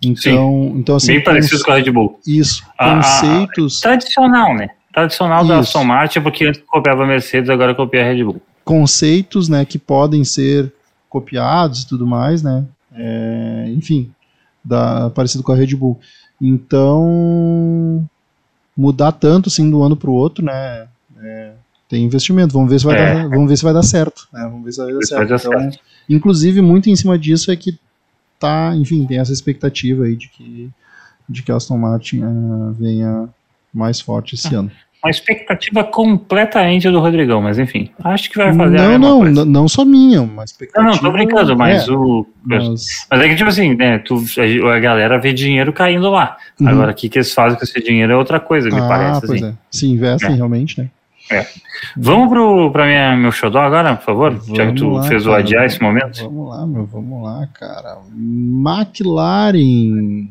Então, então assim, Bem parecido com a Red Bull. isso, Ah, ah, conceitos, Tradicional, né? Tradicional da Isso. Aston Martin, porque antes copiava a Mercedes, agora copia a Red Bull. conceitos, né, que podem ser copiados e tudo mais, né? É, enfim, da, parecido com a Red Bull. Então, mudar tanto assim do ano para o outro, né? é, tem investimento. Vamos ver se vai, É. dar, vamos ver se vai dar certo. Né? Vamos ver se vai dar certo. vai dar Então, inclusive, muito em cima disso é que tá, enfim, tem essa expectativa aí de que, de que a Aston Martin ah, venha mais forte esse ano. Uma expectativa completamente do Rodrigão, mas enfim, acho que vai fazer a Não, mesma não, coisa. não só minha, uma expectativa. Não, não, tô brincando, mas é, o. mas- Mas é que, tipo assim, né, tu, a, a galera vê dinheiro caindo lá. Uhum. Agora, o que, que eles fazem com esse dinheiro é outra coisa, me ah, parece. pois Assim. é. Se investem É. realmente, né? Vamos pro, pra minha, meu xodó agora, por favor? Já que Vamos tu lá, fez o adiar esse momento. Vamos lá, meu, vamos lá, cara. McLaren.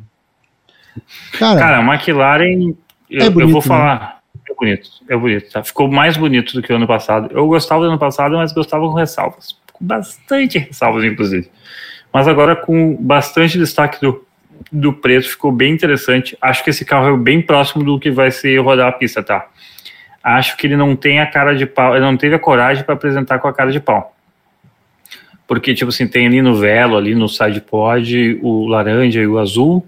Cara, Cara, a McLaren, eu, É eu bonito, vou né? falar. É bonito, é bonito, tá? Ficou mais bonito do que o ano passado. Eu gostava do ano passado, mas gostava com ressalvas. Com bastante ressalvas, inclusive. Mas agora com bastante destaque do, do preto, ficou bem interessante. Acho que esse carro é bem próximo do que vai ser rodar a pista, tá? Acho que ele não tem a cara de pau, ele não teve a coragem para apresentar com a cara de pau. Porque, tipo assim, tem ali no velo, ali no side pod, o laranja e o azul,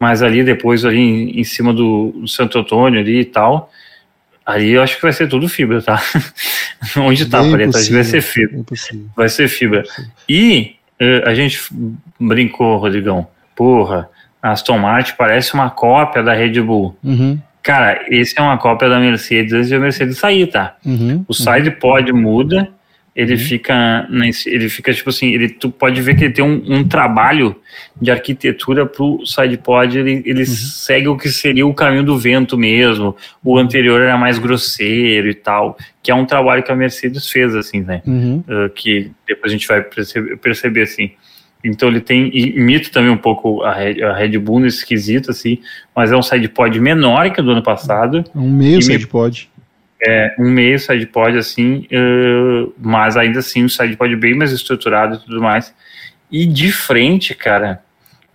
mas ali depois, ali em, em cima do, do Santo Antônio ali e tal, ali eu acho que vai ser tudo fibra, tá? Onde tá que vai ser fibra. impossível. Vai ser fibra. E eh, a gente brincou, Rodrigão, porra, a Aston Martin parece uma cópia da Red Bull. Uhum, Cara, esse é uma cópia da Mercedes antes de a Mercedes sair, tá? uhum, O side pod muda, ele Uhum. fica, nesse- ele fica tipo assim, ele tu pode ver que ele tem um, um trabalho de arquitetura pro side pod, ele, ele Uhum. segue o que seria o caminho do vento mesmo. O anterior era mais grosseiro e tal, que é um trabalho que a Mercedes fez assim, né? uhum. Uh, que depois a gente vai perceber, perceber assim. Então ele tem imita também um pouco a Red, a Red Bull nesse quesito assim, mas é um side pod menor que o do ano passado Um meio E side me- pod. É, um meio side pod assim, eh, mas ainda assim um side pod bem mais estruturado e tudo mais. E de frente, cara,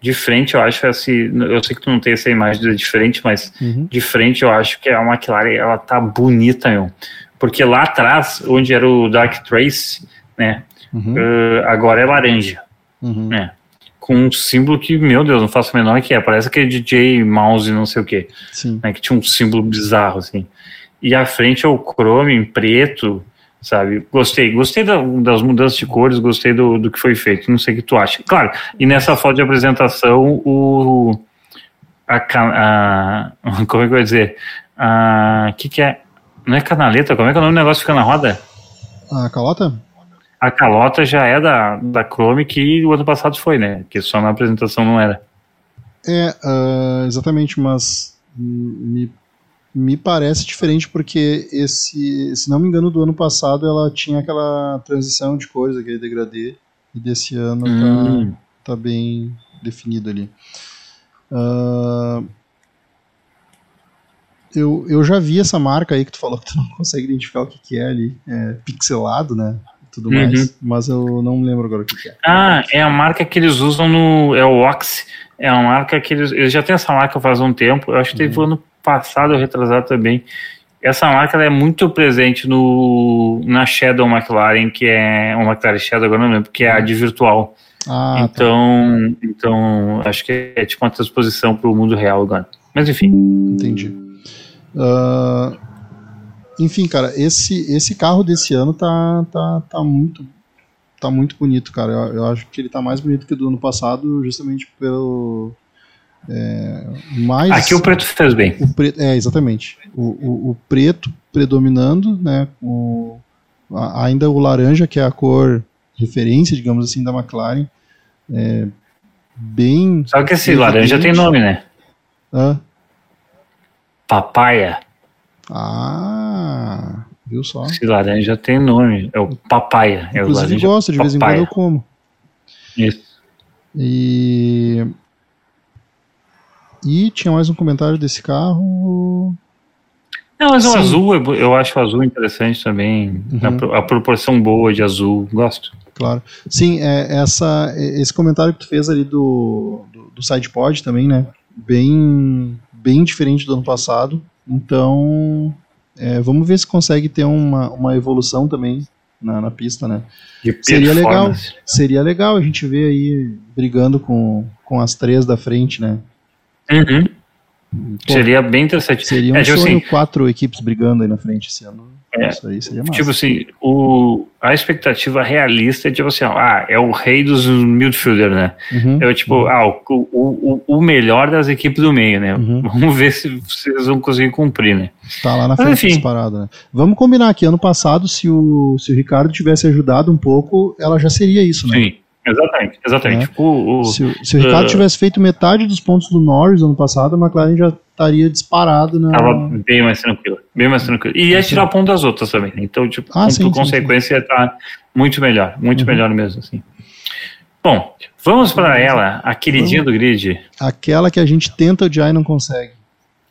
de frente eu acho assim, eu sei que tu não tem essa imagem de frente, mas Uhum. de frente eu acho que a McLaren ela tá bonita, meu. Porque lá atrás, onde era o Dark Trace, né, Uhum, eh, agora é laranja, uhum. né, com um símbolo que, meu Deus, não faço a menor que é, parece aquele DJ Mouse não sei o que Sim. né, que tinha um símbolo bizarro, assim. E a frente é o chrome em preto, sabe? Gostei, gostei da- das mudanças de cores, gostei do, do que foi feito, não sei o que tu acha. Claro, e nessa foto de apresentação, o... A, a, como é que eu ia dizer? A, que que é? Não é canaleta, como é que é o nome do negócio que fica na roda? A calota? A calota já é da, da Chrome que o ano passado foi, né? Que só na apresentação não era. É, ah, exatamente, mas me, me parece diferente porque esse, se não me engano, do ano passado ela tinha aquela transição de cores, aquele degradê, e desse ano Hum. tá, tá bem definido ali. Ah, eu, eu já vi essa marca aí que tu falou que tu não consegue identificar o que, que é ali, é pixelado, né? Tudo Uhum. mais, mas eu não me lembro agora o que, que é. Ah, é a marca que eles usam no. É o Ox. É uma marca que eles. Eles já têm essa marca faz um tempo. Eu acho que teve Uhum. ano passado, ou retrasado também. Essa marca ela é muito presente no, na Shadow McLaren, que é. Uma McLaren Shadow, agora não lembro, que é a de virtual. Ah, tá. então, então, acho que é tipo uma transposição para o mundo real agora. Mas enfim, Entendi. Ah, enfim, cara, esse, esse carro desse ano tá, tá, tá muito tá muito bonito, cara. Eu, eu acho que ele tá mais bonito que o do ano passado, justamente pelo é, mais aqui o preto fez bem. o preto, é exatamente o, o, o preto predominando, né? O, a- ainda o laranja que é a cor referência, digamos assim, da McLaren, é bem Só que esse evidente. laranja tem nome, né? Hã? Papaya. Ah, viu só? Esse laranja tem nome. É o papaya. É o Inclusive laranja gosto, de vez em quando papaya. eu como. Isso. E. E tinha mais um comentário desse carro. Não, mas o azul, eu- eu acho o azul interessante também. Uhum. A, pro- a proporção boa de azul. Gosto. Claro. Sim, é, essa, esse comentário que tu fez ali do, do, do SidePod também, né? Bem, bem diferente do ano passado. Então, é, vamos ver se consegue ter uma, uma evolução também na, na pista, né? Seria legal. Seria legal a gente ver aí brigando com, com as três da frente, né? Uhum. Pô, Seria bem interessante. Seria um É, tipo sonho assim, quatro equipes brigando aí na frente esse ano. É. Isso aí seria massa. Tipo assim, o, a expectativa realista é tipo assim, ah, é o rei dos midfielder, né? Uhum. É tipo, ah, o, o, o- melhor das equipes do meio, né? Uhum. Vamos ver se vocês vão conseguir cumprir, né? Tá lá na Mas, frente enfim. disparado, né? Vamos combinar que ano passado, se o, se o Ricardo tivesse ajudado um pouco, ela já seria isso, né? Sim, exatamente, exatamente. É. O, o- Se, o- se o Ricardo Uh. tivesse feito metade dos pontos do Norris ano passado, a McLaren já estaria disparado na. Tava bem mais tranquilo, bem mais tranquilo. E ia tirar ponto das outras também, né? Então, tipo, Ah, com, sim, por sim, consequência, ia estar muito melhor, muito Uhum. melhor mesmo, assim. Bom, vamos para ela, a queridinha do grid. Aquela que a gente tenta odiar e não consegue.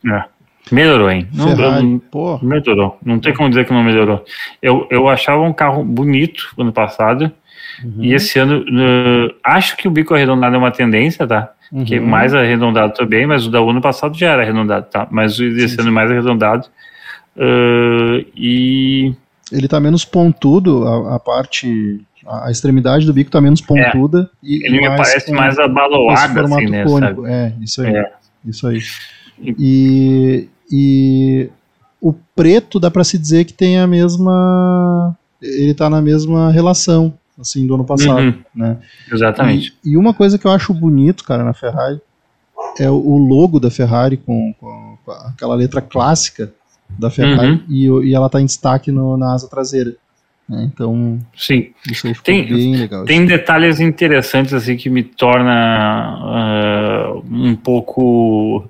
É. Melhorou, hein? Não, Ferrari. não- melhorou. Não tem como dizer que não melhorou. Eu, eu achava um carro bonito ano passado. Uhum. E esse ano, eh, acho que o bico arredondado é uma tendência, tá? Que Uhum. mais arredondado também, mas o da ano passado já era arredondado, tá? Mas o desse Sim, ano é mais arredondado. Eh, e ele tá menos pontudo, a, a parte. A, a extremidade do bico tá menos pontuda. e, É. ele me mais parece mais esse abaloado, assim, né? cônico. sabe? É, isso aí. É. Isso aí. E, e o preto dá pra se dizer que tem a mesma. Ele tá na mesma relação, assim, do ano passado. Uhum, Né? exatamente. E, e uma coisa que eu acho bonito, cara, na Ferrari é o, logo da Ferrari com, com- aquela letra clássica da Ferrari Uhum. e, e ela tá em destaque no- na asa traseira. né? Então, Sim. isso aí ficou Tem- bem legal. Tem detalhes interessantes assim que me torna ah, um pouco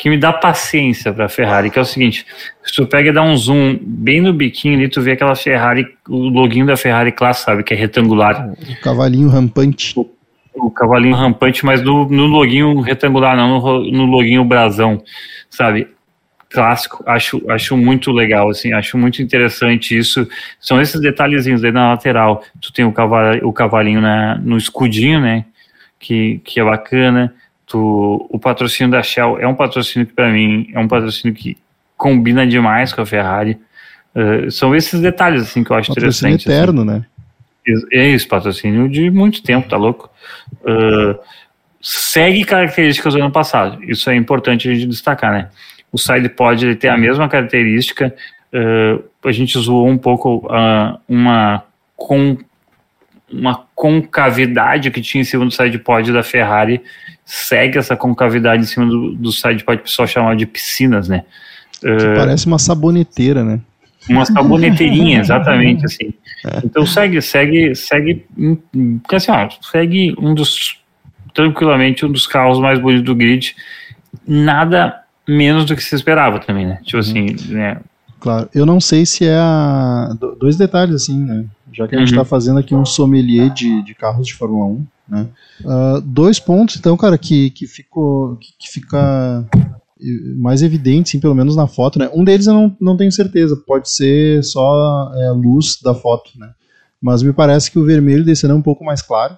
que me dá paciência para a Ferrari, que é o seguinte: se tu pega e dá um zoom bem no biquinho ali, tu vê aquela Ferrari, o loginho da Ferrari Classe, sabe, que é retangular, O cavalinho rampante. o cavalinho rampante, mas no, no loginho retangular, não no, no loginho brasão, sabe? Clássico, acho, acho muito legal, assim, acho muito interessante isso. São esses detalhezinhos aí na lateral. Tu tem o, cavalo, o cavalinho na, no escudinho, né? Que, que é bacana. Tu, o patrocínio da Shell é um patrocínio que, para mim, é um patrocínio que combina demais com a Ferrari. Eh, são esses detalhes, assim, que eu acho Patrocínio interessante. assim. eterno, né? É isso, patrocínio de muito tempo, tá louco? Uh, segue características do ano passado. Isso é importante a gente destacar, né? O SidePod ele tem a mesma característica. uh, a gente zoou um pouco uh, uma, com, uma concavidade que tinha em cima do SidePod da Ferrari. Segue essa concavidade em cima do, do SidePod, que o pessoal chama de piscinas, né? Uh, Parece uma saboneteira, né? uma saboneteirinha, exatamente assim. Então segue, segue, segue, porque assim, ó, segue um dos tranquilamente um dos carros mais bonitos do grid, nada menos do que se esperava também, né? Tipo assim, né? Claro. Eu não sei se é a. do- Dois detalhes, assim, né? Já que a gente Uhum. tá fazendo aqui um sommelier de, de carros de Fórmula 1, né? Ah, dois pontos, então, cara, que, que ficou. Que, que fica mais evidente, sim, pelo menos na foto, né? Um deles eu não, não tenho certeza, pode ser só é, a luz da foto, né? Mas me parece que o vermelho desse ano é um pouco mais claro.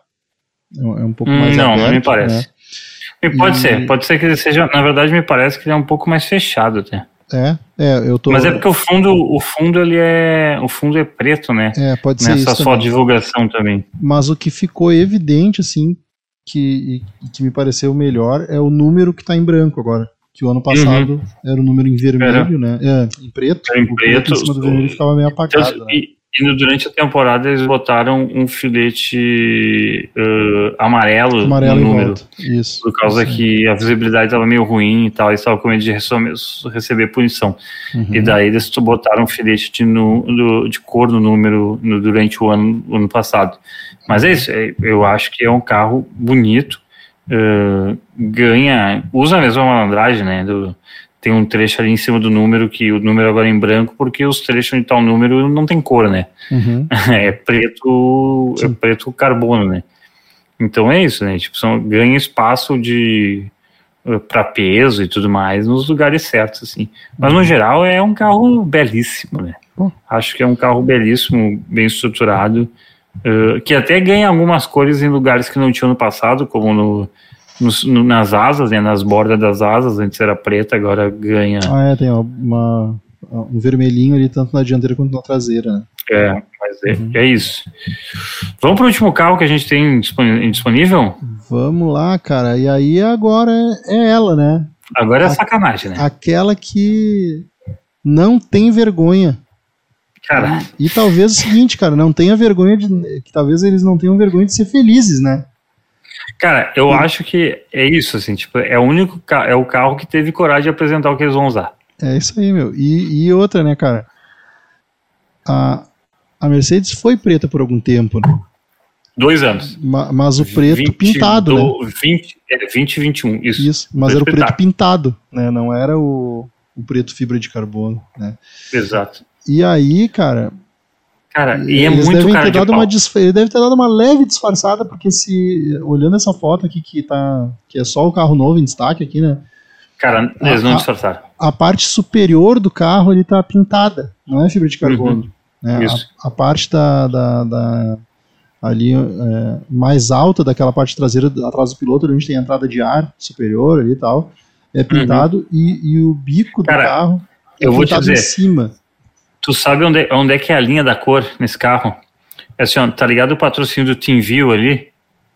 É um, é um pouco Hum, mais não, aberto, não me parece. né? E pode E- ser, pode ser que ele seja, na verdade me parece que ele é um pouco mais fechado até. É, É, eu tô. Mas é porque o fundo, o fundo ele é, o fundo é preto, né? É, pode ser Nessa isso. sua também. divulgação também. Mas o que ficou evidente, assim, que, e que me pareceu melhor é o número que tá em branco agora. Que o ano passado era o número em vermelho, né? É, em preto. Era em o preto em preto, cima do vermelho ficava meio apagado. Então, né? e, e no- durante a temporada eles botaram um filete eh, amarelo, Amarelo no número. Isso. Por causa aí. que a visibilidade estava meio ruim e tal, eles estavam com medo de receber, punição. Uhum. E daí eles botaram um filete de, do- de cor no número no- durante o ano, o ano passado. Mas é isso, é- eu acho que é um carro bonito, eh, ganha, usa a mesma malandragem, né? do- tem um trecho ali em cima do número, que o número agora é em branco, porque os trechos de tal número não tem cor, né? Uhum. é preto, é Sim. preto carbono, né? Então é isso, né? Tipo, são, ganha espaço de para peso e tudo mais nos lugares certos, assim. Mas no geral é um carro belíssimo, né? Pô. Acho que é um carro belíssimo, bem estruturado, eh, que até ganha algumas cores em lugares que não tinha no passado, como no, nos- no- nas asas, né? Nas bordas das asas, antes era preta, agora ganha. Ah, é, tem uma, um vermelhinho ali, tanto na dianteira quanto na traseira, né? É, mas é, Uhum. é isso. Vamos para o último carro que a gente tem disponível? Vamos lá, cara. E aí agora é, é ela, né? Agora é sacanagem, né? Aquela que não tem vergonha. Cara, E talvez o seguinte, cara, não tenha vergonha de. Que talvez eles não tenham vergonha de ser felizes, né? Cara, eu acho que é isso, assim, tipo, é o único ca- é o carro que teve coragem de apresentar o que eles vão usar. É isso aí, meu. E, e outra, né, cara? A, a Mercedes foi preta por algum tempo, né? Dois anos. Ma- mas o preto 20 pintado, né? do- 20, é, 20 e 21, isso. Isso, mas era o preto pintado. pintado, né? Não era o, o preto fibra de carbono, né? Exato. E aí, cara, Cara, e é eles muito devem cara ter de dado pau. uma disf- ele deve ter dado uma leve disfarçada, porque se olhando essa foto aqui que tá que é só o carro novo em destaque aqui, né? Cara, eles não Ah, disfarçaram. A parte superior do carro ele tá pintada, não é fibra de carbono. né? Uhum. Isso. A, a parte da, da, da- ali é, mais alta daquela parte traseira atrás do piloto, onde tem a entrada de ar superior ali e tal, é pintado e, e o bico do Uhum. Cara, carro é eu vou te pintado em dizer. cima. Tu sabe onde, é- onde é que é a linha da cor nesse carro? É assim, ó, tá ligado o patrocínio do TeamView ali?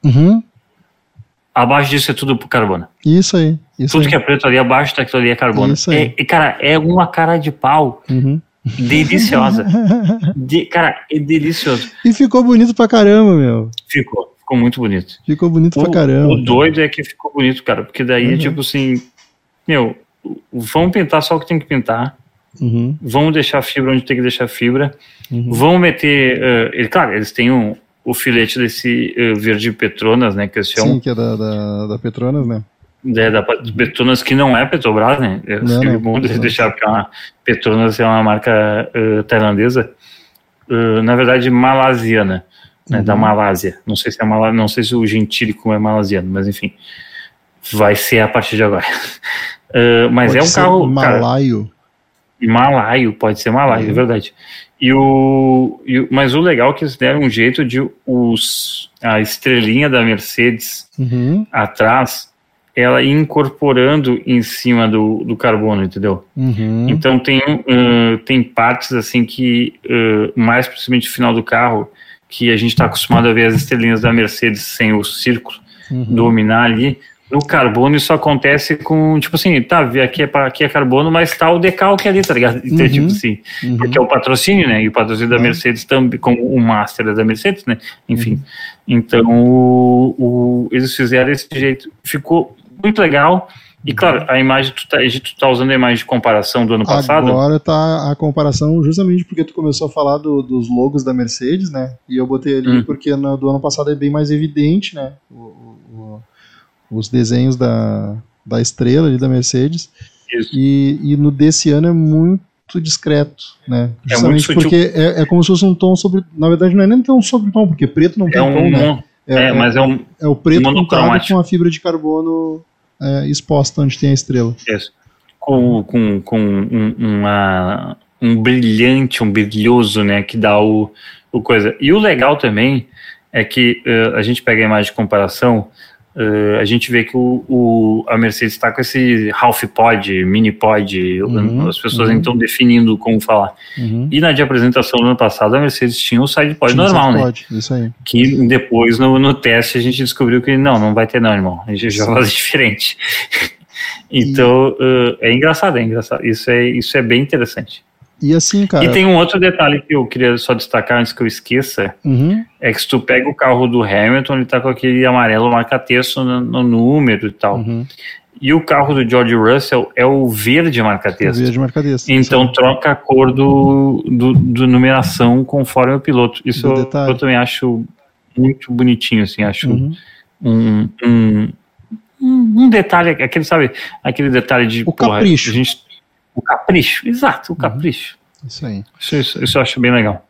Uhum, Abaixo disso é tudo carbono. isso aí. Isso Tudo aí. que é preto ali abaixo daquilo ali é carbono. Isso aí. É, cara, é uma cara de pau Uhum. deliciosa. De- cara, é delicioso. E ficou bonito pra caramba, meu. Ficou, ficou muito bonito. Ficou bonito pra O, caramba. o doido é que ficou bonito, cara, porque daí Uhum. tipo assim, meu, vamos pintar só o que tem que pintar, Uhum, vamos deixar fibra onde tem que deixar fibra, uhum. vamos meter, eh, ele- claro, eles têm um, o filete desse eh, verde Petronas, né, que eles chamam, Sim, que é da, da, da Petronas, né? é, da Petronas que não é Petrobras, né? É Não, não, bom Petronas. deixar porque é uma, Petronas é uma marca eh, tailandesa, eh, na verdade malasiana, né, Uhum. da Malásia. Não sei se é Malá, não sei se o gentílico é malasiano, mas enfim, vai ser a partir de agora. Eh, mas Pode é um carro cara, Malaio. pode ser malaio, Uhum. é verdade. E o, e mas o legal é que eles deram um jeito de os, a estrelinha da Mercedes Uhum, atrás, ela incorporando em cima do, do carbono, entendeu? uhum. Então tem, uh, tem partes assim que, uh, mais principalmente no final do carro, que a gente está acostumado a ver as estrelinhas da Mercedes sem o círculo uhum. dominar ali. No carbono isso acontece com, tipo assim, tá, aqui é, aqui é carbono, mas tá o decalque ali, tá ligado? Então, Uhum. tipo assim, Uhum. porque é o patrocínio, né? E o patrocínio da Uhum. Mercedes também, como o Master é da Mercedes, né? Enfim. Então, o, o- eles fizeram esse jeito. Ficou muito legal. E claro, a imagem, tu tá, gente tá usando a imagem de comparação do ano passado. Agora tá a comparação justamente porque tu começou a falar do- dos logos da Mercedes, né? E eu botei ali Hum. porque no, do ano passado é bem mais evidente, né? O- o- o- os desenhos da, da estrela ali da Mercedes. Isso. E, e no desse ano é muito discreto, né? É Justamente muito sutil. porque é, é como se fosse um tom sobre. Na verdade, não é nem tão sobre tom, porque preto não tem É um, tom, né? é, mas é um, é o preto pintado com a fibra de carbono é, exposta onde tem a estrela. Isso. Com, com, com um, uma, um brilhante, um brilhoso, né, que dá o, o coisa. E o legal também é que eh, a gente pega a imagem de comparação, Uh, a gente vê que o, o a Mercedes está com esse half pod, mini pod, Uhum, as pessoas uhum. estão definindo como falar. Uhum. E na de apresentação do ano passado, a Mercedes tinha o side pod Tinha normal, né? Pode, isso aí. Que depois no, no teste a gente descobriu que não, não vai ter não, irmão. A gente já faz diferente. então uh, é engraçado, é engraçado. Isso é, isso é bem interessante. E assim, cara. E tem um outro detalhe que eu queria só destacar antes que eu esqueça, Uhum, é que se tu pega o carro do Hamilton, ele tá com aquele amarelo marca-texto no, no número e tal. uhum. E o carro do George Russell é o verde marca-texto. Via de marcadeça. Então troca a cor do, do, do numeração conforme o piloto. Isso eu, eu também acho muito bonitinho, assim, acho Uhum. um, um, um, um detalhe, aquele, sabe, aquele detalhe de O capricho. a gente, o capricho, exato, o capricho. Isso aí. Isso, isso, isso eu acho bem legal.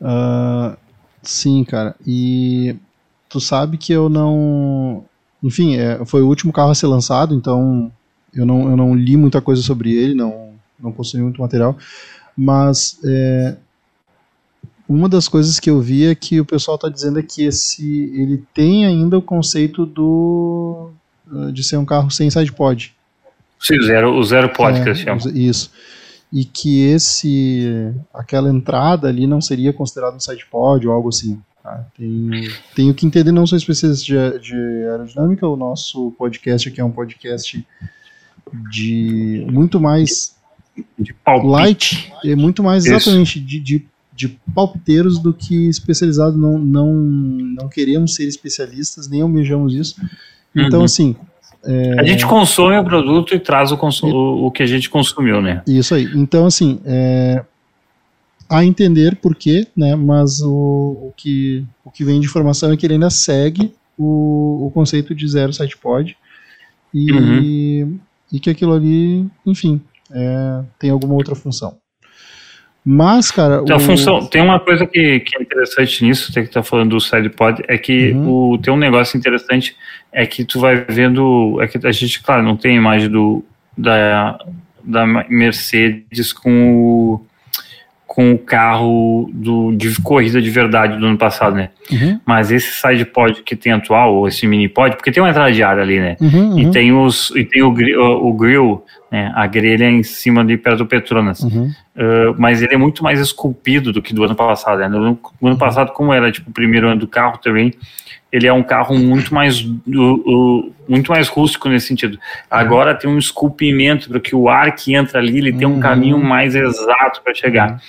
Ah, sim, cara. E tu sabe que eu não. Enfim, é, foi o último carro a ser lançado, então eu não, eu não li muita coisa sobre ele, não, não possui muito material. Mas é, uma das coisas que eu vi é que o pessoal está dizendo é que esse, ele tem ainda o conceito do ah, de ser um carro sem side pod. Sim, o zero, o zero pode, É. Isso. E que esse aquela entrada ali não seria considerado um side pod ou algo assim. tá? Tem, tenho que entender, não sou especialista de, de aerodinâmica, o nosso podcast aqui é um podcast de muito mais De palpite. light, é muito mais Isso. exatamente de, de, de palpiteiros do que especializado. Não, não, não queremos ser especialistas, nem almejamos isso. Então, Uhum. assim, A gente consome o produto e traz o, consu- o, o que a gente consumiu, né? Isso aí. Então, assim, é, a entender por quê, né? Mas o, o, que, o que vem de informação é que ele ainda segue o, o conceito de zero site pod e, Uhum. e que aquilo ali, enfim, é, tem alguma outra função. Mas, cara, o- função, tem uma coisa que, que é interessante nisso, tem que estar falando do SidePod, é que Uhum. o, tem um negócio interessante, é que tu vai vendo, é que a gente, claro, não tem imagem do, da, da Mercedes com o, com o carro do, de corrida de verdade do ano passado, né? Uhum, Mas esse SidePod que tem atual, ou esse mini-pod, porque tem uma entrada de ar ali, né? uhum, uhum, E tem, os, e tem o, o, o grill, né? A grelha em cima de perto do Petronas. Uh, mas ele é muito mais esculpido do que do ano passado. Né? No, no Uhum. ano passado, como era tipo o primeiro ano do carro também, ele é um carro muito mais uh, uh, muito mais rústico nesse sentido. Agora tem um esculpimento para que o ar que entra ali ele tem um Uhum. caminho mais exato para chegar.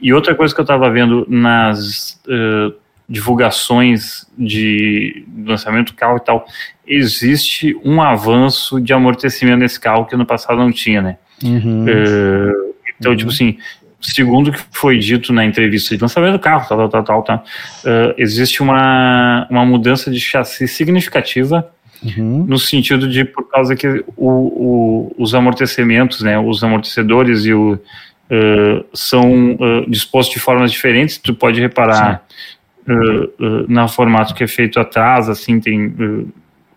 E outra coisa que eu estava vendo nas uh, divulgações de lançamento do carro e tal, existe um avanço de amortecimento nesse carro que ano passado não tinha, né? uhum, Uh, então, tipo assim, segundo o que foi dito na entrevista de lançamento do carro, tal, tal, tal, tal, uh, existe uma, uma mudança de chassi significativa uhum, no sentido de por causa que o, o, os amortecimentos, né, os amortecedores e o uh, são uh, dispostos de formas diferentes. Tu pode reparar uh, na formato que é feito atrás, assim tem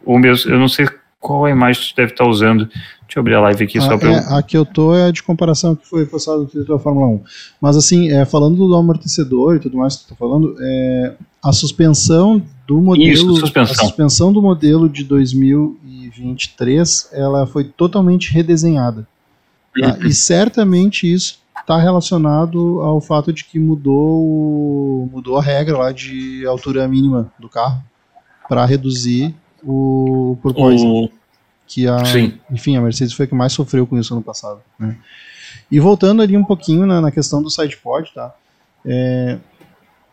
o mesmo. Eu não sei qual a imagem que tu deve estar usando. Deixa eu abrir a live aqui só Ah, para eu é, a que eu tô é a de comparação que foi postada no Twitter da Fórmula 1. Mas assim, é, falando do amortecedor e tudo mais que tu tá falando, é, a suspensão do modelo. Isso, suspensão. A suspensão do modelo de 2023 ela foi totalmente redesenhada. tá? E certamente isso está relacionado ao fato de que mudou, mudou a regra lá de altura mínima do carro para reduzir o porpoise o, que a, Sim. enfim, a Mercedes foi a que mais sofreu com isso ano passado. né? E voltando ali um pouquinho na, na questão do sidepod, tá? É,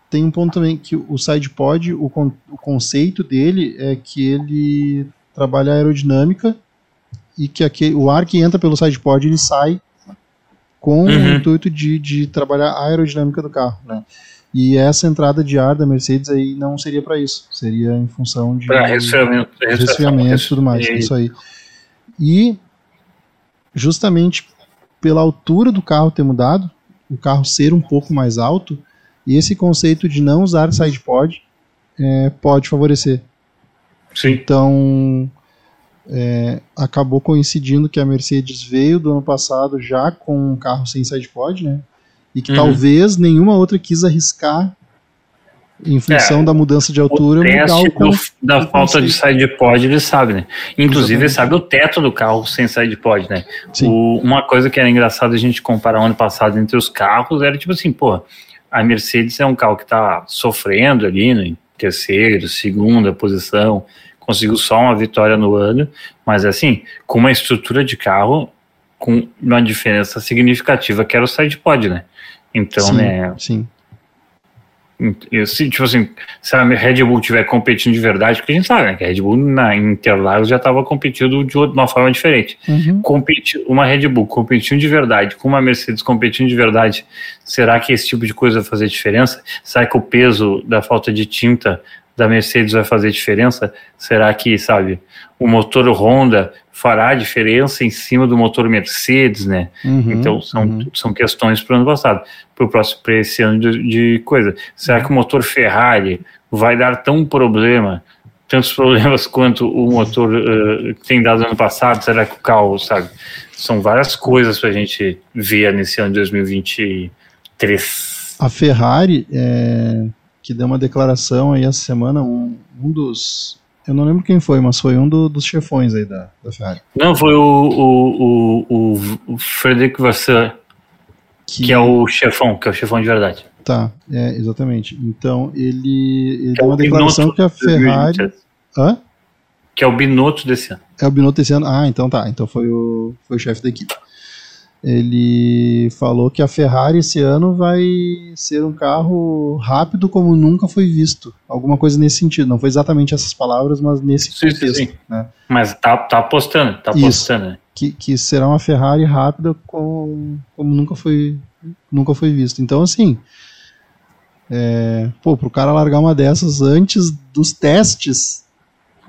tem um ponto também que o sidepod, o, con, o conceito dele é que ele trabalha a aerodinâmica e que aquele, o ar que entra pelo sidepod ele sai com o Uhum. intuito de, de trabalhar a aerodinâmica do carro, né? E essa entrada de ar da Mercedes aí não seria para isso, seria em função de resfriamento. resfriamento e tudo mais, E- isso aí. E justamente pela altura do carro ter mudado, o carro ser um pouco mais alto, e esse conceito de não usar sidepod é, pode favorecer. Sim. Então é, acabou coincidindo que a Mercedes veio do ano passado já com um carro sem sidepod, né? E que Uhum. talvez nenhuma outra quis arriscar em função É, da mudança de altura, o teste o do- da falta de side pod, ele sabe, né? Inclusive, ele sabe o teto do carro sem side pod, né? O- uma coisa que era engraçado a gente comparar o ano passado entre os carros era tipo assim, pô, a Mercedes é um carro que tá sofrendo ali, né, em terceiro, segunda posição, conseguiu só uma vitória no ano, mas assim, com uma estrutura de carro com uma diferença significativa que era o side pod, né? Então, sim, né, sim. eu, se, tipo assim, se a Red Bull estiver competindo de verdade, porque a gente sabe, né, que a Red Bull na Interlagos já estava competindo de uma forma diferente. Uhum. Competi, uma Red Bull competindo de verdade com uma Mercedes competindo de verdade, será que esse tipo de coisa vai fazer diferença? Será que o peso da falta de tinta da Mercedes vai fazer diferença? Será que, sabe, o motor Honda fará diferença em cima do motor Mercedes, né? Uhum. Então são, uhum. são questões para o ano passado, para esse ano de, de coisa. Será que o motor Ferrari vai dar tão problema, tantos problemas quanto o motor que tem dado ano passado? Será que o carro, sabe? São várias coisas para a gente ver nesse ano de 2023. A Ferrari, é, que deu uma declaração aí essa semana, um, um dos. Eu não lembro quem foi, mas foi um do- dos chefões aí da, da Ferrari. Não, foi o, o, o, o, Frederic Vasseur, que é o chefão, que é o chefão de verdade. Tá, é, exatamente. Então, ele, ele Que é deu uma declaração que a de 2023, Ferrari. Hã? Que é o Binotto desse ano. É o Binotto esse ano. Ah, então tá. Então foi o, foi o chefe da equipe. Ele falou que a Ferrari esse ano vai ser um carro rápido como nunca foi visto. Alguma coisa nesse sentido. Não foi exatamente essas palavras, mas nesse Sim, contexto. sim. Né? Mas tá, tá apostando, tá apostando, né? Que, que será uma Ferrari rápida com, como nunca foi, nunca foi visto. Então, assim. É, pô, pro cara largar uma dessas antes dos testes.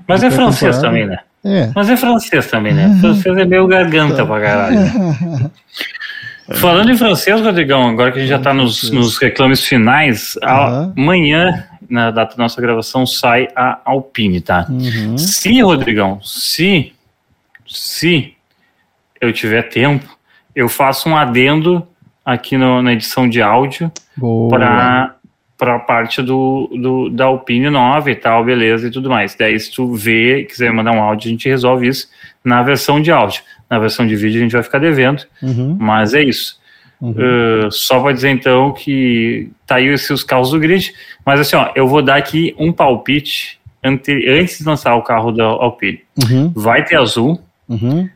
Mas é francês também, né? É. Mas é francês também, né? Francês é meio garganta pra caralho. Falando em francês, Rodrigão, agora que a gente já tá nos, nos reclames finais, Aham. amanhã, na data da nossa gravação, sai a Alpine, tá? Uhum. Se, Rodrigão, se, se eu tiver tempo, eu faço um adendo aqui no- na edição de áudio para para a parte do, do, da Alpine nova e tal, beleza e tudo mais. Daí, se tu vê e quiser mandar um áudio, a gente resolve isso na versão de áudio. Na versão de vídeo a gente vai ficar devendo, Uhum. mas é isso. Uhum. Uh, só para dizer então que tá aí esses carros do grid, mas assim, ó, eu vou dar aqui um palpite ante- antes de lançar o carro da Alpine. Uhum. Vai ter azul, Uhum.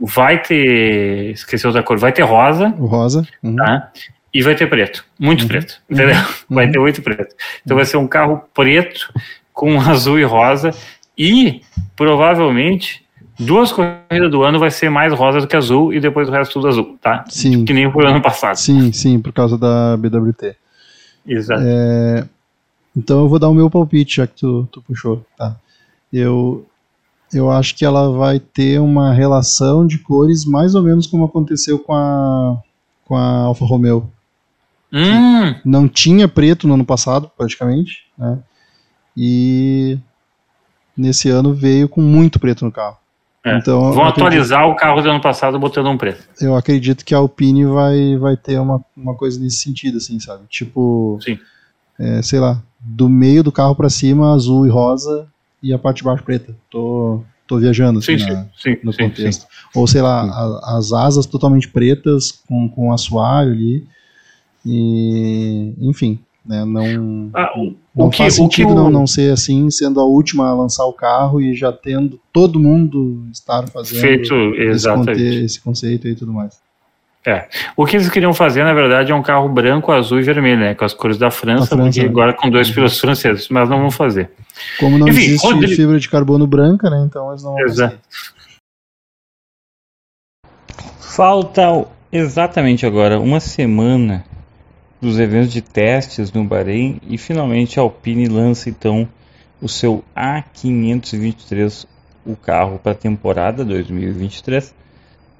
vai ter. Esqueci outra cor, vai ter rosa, rosa. Uhum. tá? E vai ter preto, muito preto, entendeu? Vai ter muito preto. Então vai ser um carro preto com azul e rosa e provavelmente duas corridas do ano vai ser mais rosa do que azul e depois o resto tudo azul, tá? Sim. Que nem foi o ano passado. Sim, sim, por causa da BWT. Exato. É, então eu vou dar o meu palpite, já que tu, tu puxou. Tá. Eu, eu acho que ela vai ter uma relação de cores mais ou menos como aconteceu com a, com a Alfa Romeo. Hum, Não tinha preto no ano passado, praticamente, né? E nesse ano veio com muito preto no carro. é. Então, Vão acredito- atualizar o carro do ano passado botando um preto. eu acredito que a Alpine vai, vai ter uma, uma coisa nesse sentido, assim, sabe? Tipo, Sim. é, sei lá, do meio do carro pra cima, azul e rosa, e a parte de baixo preta. Tô, tô viajando, assim, Sim, na- sim, no sim, contexto. Ou, sei lá, a- as asas totalmente pretas, com, com assoalho ali, e, enfim, né, não... Ah, o, Não o que, faz o que sentido o, não, não ser assim, sendo a última a lançar o carro e já tendo todo mundo estar fazendo feito esse, exatamente. esse conceito e tudo mais. O que eles queriam fazer, na verdade, é um carro branco, azul e vermelho, né? Com as cores da França, França, porque né? agora com dois pilotos franceses, mas não vão fazer. Como não Enfim, existe Rodrigo- fibra de carbono branca, né? Então eles não vão Exato. conseguir. Falta exatamente agora uma semana dos eventos de testes no Bahrein e finalmente a Alpine lança então o seu A523, o carro para a temporada 2023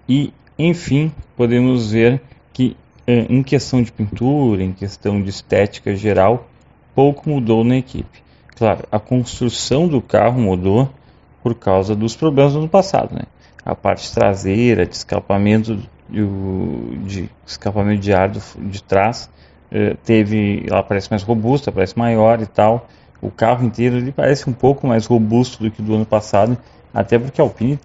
e enfim podemos ver que eh, em questão de pintura, em questão de estética geral, pouco mudou na equipe. Claro, a construção do carro mudou por causa dos problemas do ano passado, né? A parte traseira, de escapamento de, de escapamento de ar do, de trás teve, ela parece mais robusta, parece maior e tal. O carro inteiro ele parece um pouco mais robusto do que do ano passado, até porque a Alpine,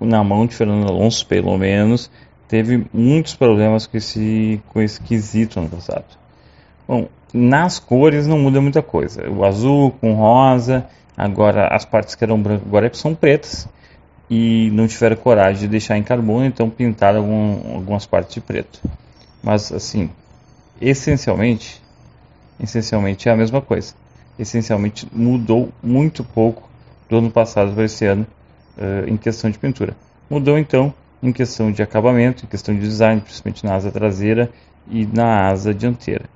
na mão de Fernando Alonso, pelo menos, teve muitos problemas com esse, com esse quesito ano passado. Bom, nas cores não muda muita coisa. O azul com rosa, agora as partes que eram brancas agora são pretas e não tiveram coragem de deixar em carbono, então pintaram algum, algumas partes de preto. Mas assim, essencialmente, essencialmente é a mesma coisa. Essencialmente mudou muito pouco do ano passado para esse ano uh, em questão de pintura. Mudou então em questão de acabamento, em questão de design, principalmente na asa traseira e na asa dianteira.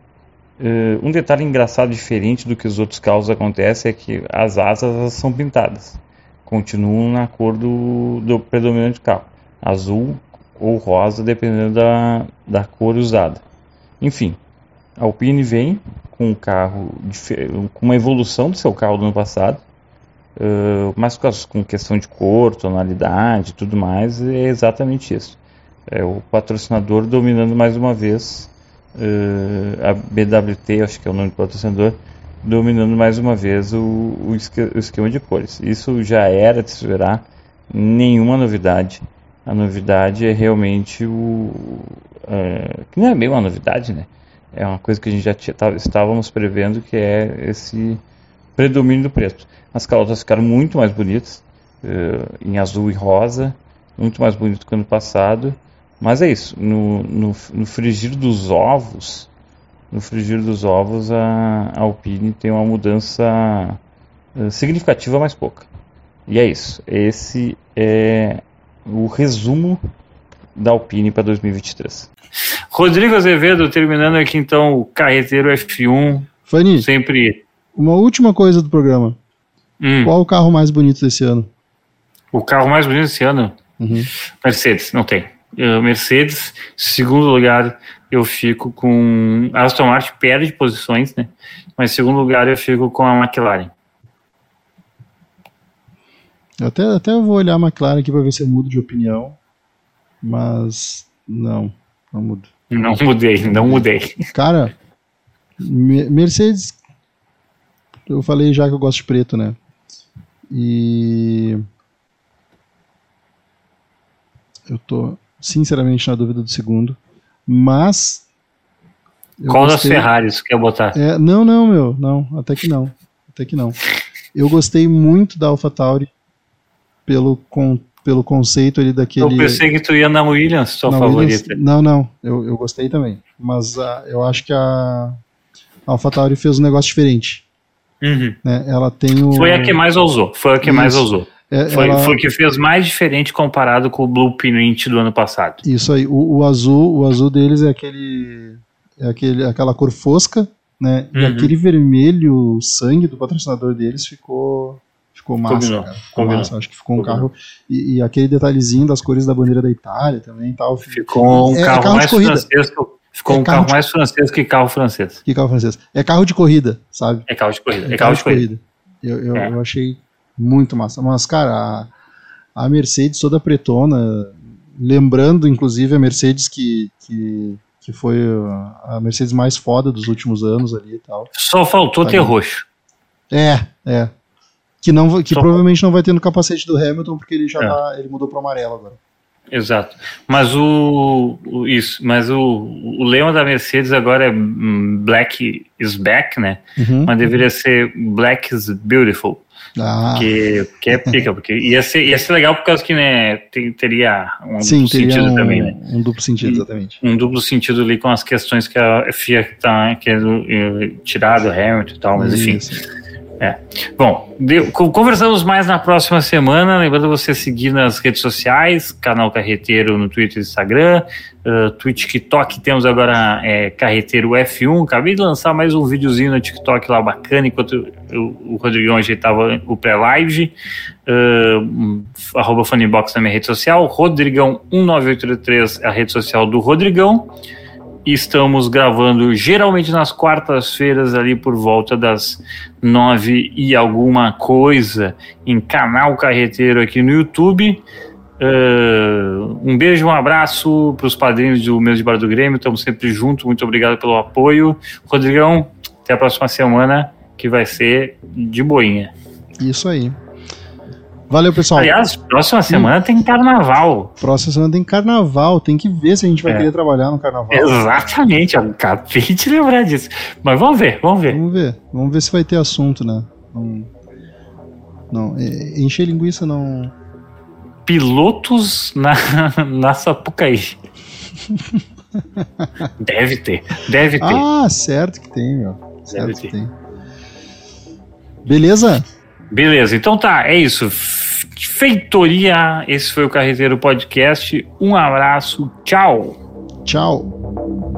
Uh, um detalhe engraçado diferente do que os outros carros acontece é que as asas são pintadas, continuam na cor do, do predominante carro, azul ou rosa, dependendo da, da cor usada. Enfim, a Alpine vem com um carro com uma evolução do seu carro do ano passado, uh, mas com questão de cor, tonalidade, tudo mais, é exatamente isso. É o patrocinador dominando mais uma vez uh, a BWT, acho que é o nome do patrocinador, dominando mais uma vez o, o, esquema de cores. Isso já era de se esperar, nenhuma novidade. A novidade é realmente o. Uh, que não é bem uma novidade, né? É uma coisa que a gente já tinha, estávamos prevendo, que é esse predomínio do preto. As calotas ficaram muito mais bonitas, uh, em azul e rosa, muito mais bonito que ano passado. Mas é isso, no, no, no frigir dos ovos, no frigir dos ovos a, a Alpine tem uma mudança uh, significativa, mas pouca. E é isso, esse é o resumo da Alpine para 2023. Rodrigo Azevedo, terminando aqui então o carreteiro F1. Fanny, sempre. Uma última coisa do programa. Hum, Qual o carro mais bonito desse ano? o carro mais bonito esse ano? Uhum. Mercedes, não tem. Mercedes, segundo lugar, eu fico com. Aston Martin perde posições, né? Mas segundo lugar, eu fico com a McLaren. Eu até, até vou olhar a McLaren aqui para ver se eu mudo de opinião. Mas não, não mudo. Não mudei, não mudei. Cara, Me- Mercedes. Eu falei já que eu gosto de preto, né? E. Eu tô sinceramente na dúvida do segundo. Mas. Qual das gostei- Ferraris quer botar? É, não, não, meu. Não, até que não. Até que não. Eu gostei muito da AlphaTauri pelo, con, pelo conceito ali daquele. Eu pensei que tu ia na Williams, tua Não, favorita. Williams- não, não. Eu, eu gostei também. Mas ah, eu acho que a, a AlphaTauri fez um negócio diferente. Uhum. Né? Ela tem o. Foi a que mais ousou. Foi a que mais Isso. ousou. é, Foi, ela- foi a que fez mais diferente comparado com o Blueprint do ano passado. Isso aí. O, o azul, o azul deles é aquele, é aquele, aquela cor fosca, né? E Uhum. aquele vermelho sangue do patrocinador deles ficou ficou massa, Combinou, cara. Ficou combinou. massa. Acho que ficou um Combinou. carro e, e aquele detalhezinho das cores da bandeira da Itália também, e tal. Ficou um É- é carro, carro de mais corrida. francês. que- Ficou É um carro carro de- mais francês que carro francês. Que carro francês? É carro de corrida, sabe? É carro de corrida. É carro de corrida. Eu, eu, É. eu achei muito massa. Mas, cara, a, a Mercedes toda pretona, lembrando, inclusive, a Mercedes que, que, que foi a Mercedes mais foda dos últimos anos ali e tal. Só faltou Tá ter bom. roxo. É, é. Que, não, que Só- provavelmente não vai ter no capacete do Hamilton, porque ele já É. tá, ele mudou pro amarelo agora. Exato. Mas o, o- isso, mas o, o lema da Mercedes agora é hum, Black is back, né? Uhum. Mas deveria ser Black is beautiful, Ah, que, que é pica, porque ia ser, ia ser legal por causa que né, teria um sim, duplo teria sentido um, também, né? um duplo sentido, exatamente. Um duplo sentido ali com as questões que a FIA tá querendo eh, tirar do Hamilton e tal, mas enfim. Isso. Bom, de- co- conversamos mais na próxima semana. Lembrando você seguir nas redes sociais, canal Carreteiro no Twitter e Instagram, uh, Twitch, TikTok. Temos agora é, Carreteiro F1. Acabei de lançar mais um videozinho no TikTok lá bacana, enquanto eu- o Rodrigão ajeitava o pré-live. Uh, arroba Funnybox na minha rede social. Rodrigão19883 é a rede social do Rodrigão. Estamos gravando geralmente nas quartas-feiras, ali por volta das nove e alguma coisa, em canal Carreteiro aqui no YouTube. Uh, um beijo, um abraço para os padrinhos do Meus de Bar do Grêmio. Estamos sempre juntos. Muito obrigado pelo apoio. Rodrigão, até a próxima semana, que vai ser de boinha. Isso aí. Valeu, pessoal. Aliás, próxima semana Hum. tem carnaval. Próxima semana tem carnaval. Tem que ver se a gente vai É. querer trabalhar no carnaval. Exatamente, eu acabei de lembrar disso. Mas vamos ver, vamos ver. Vamos ver. Vamos ver se vai ter assunto, né? Não. Não, é, encher linguiça não. Pilotos na, na Sapucaí. deve ter, deve ter. Ah, certo que tem, meu. Certo Deve que ter. tem. Beleza? Beleza, então tá, é isso. Feitoria, esse foi o Carreteiro Podcast. Um abraço, tchau. Tchau.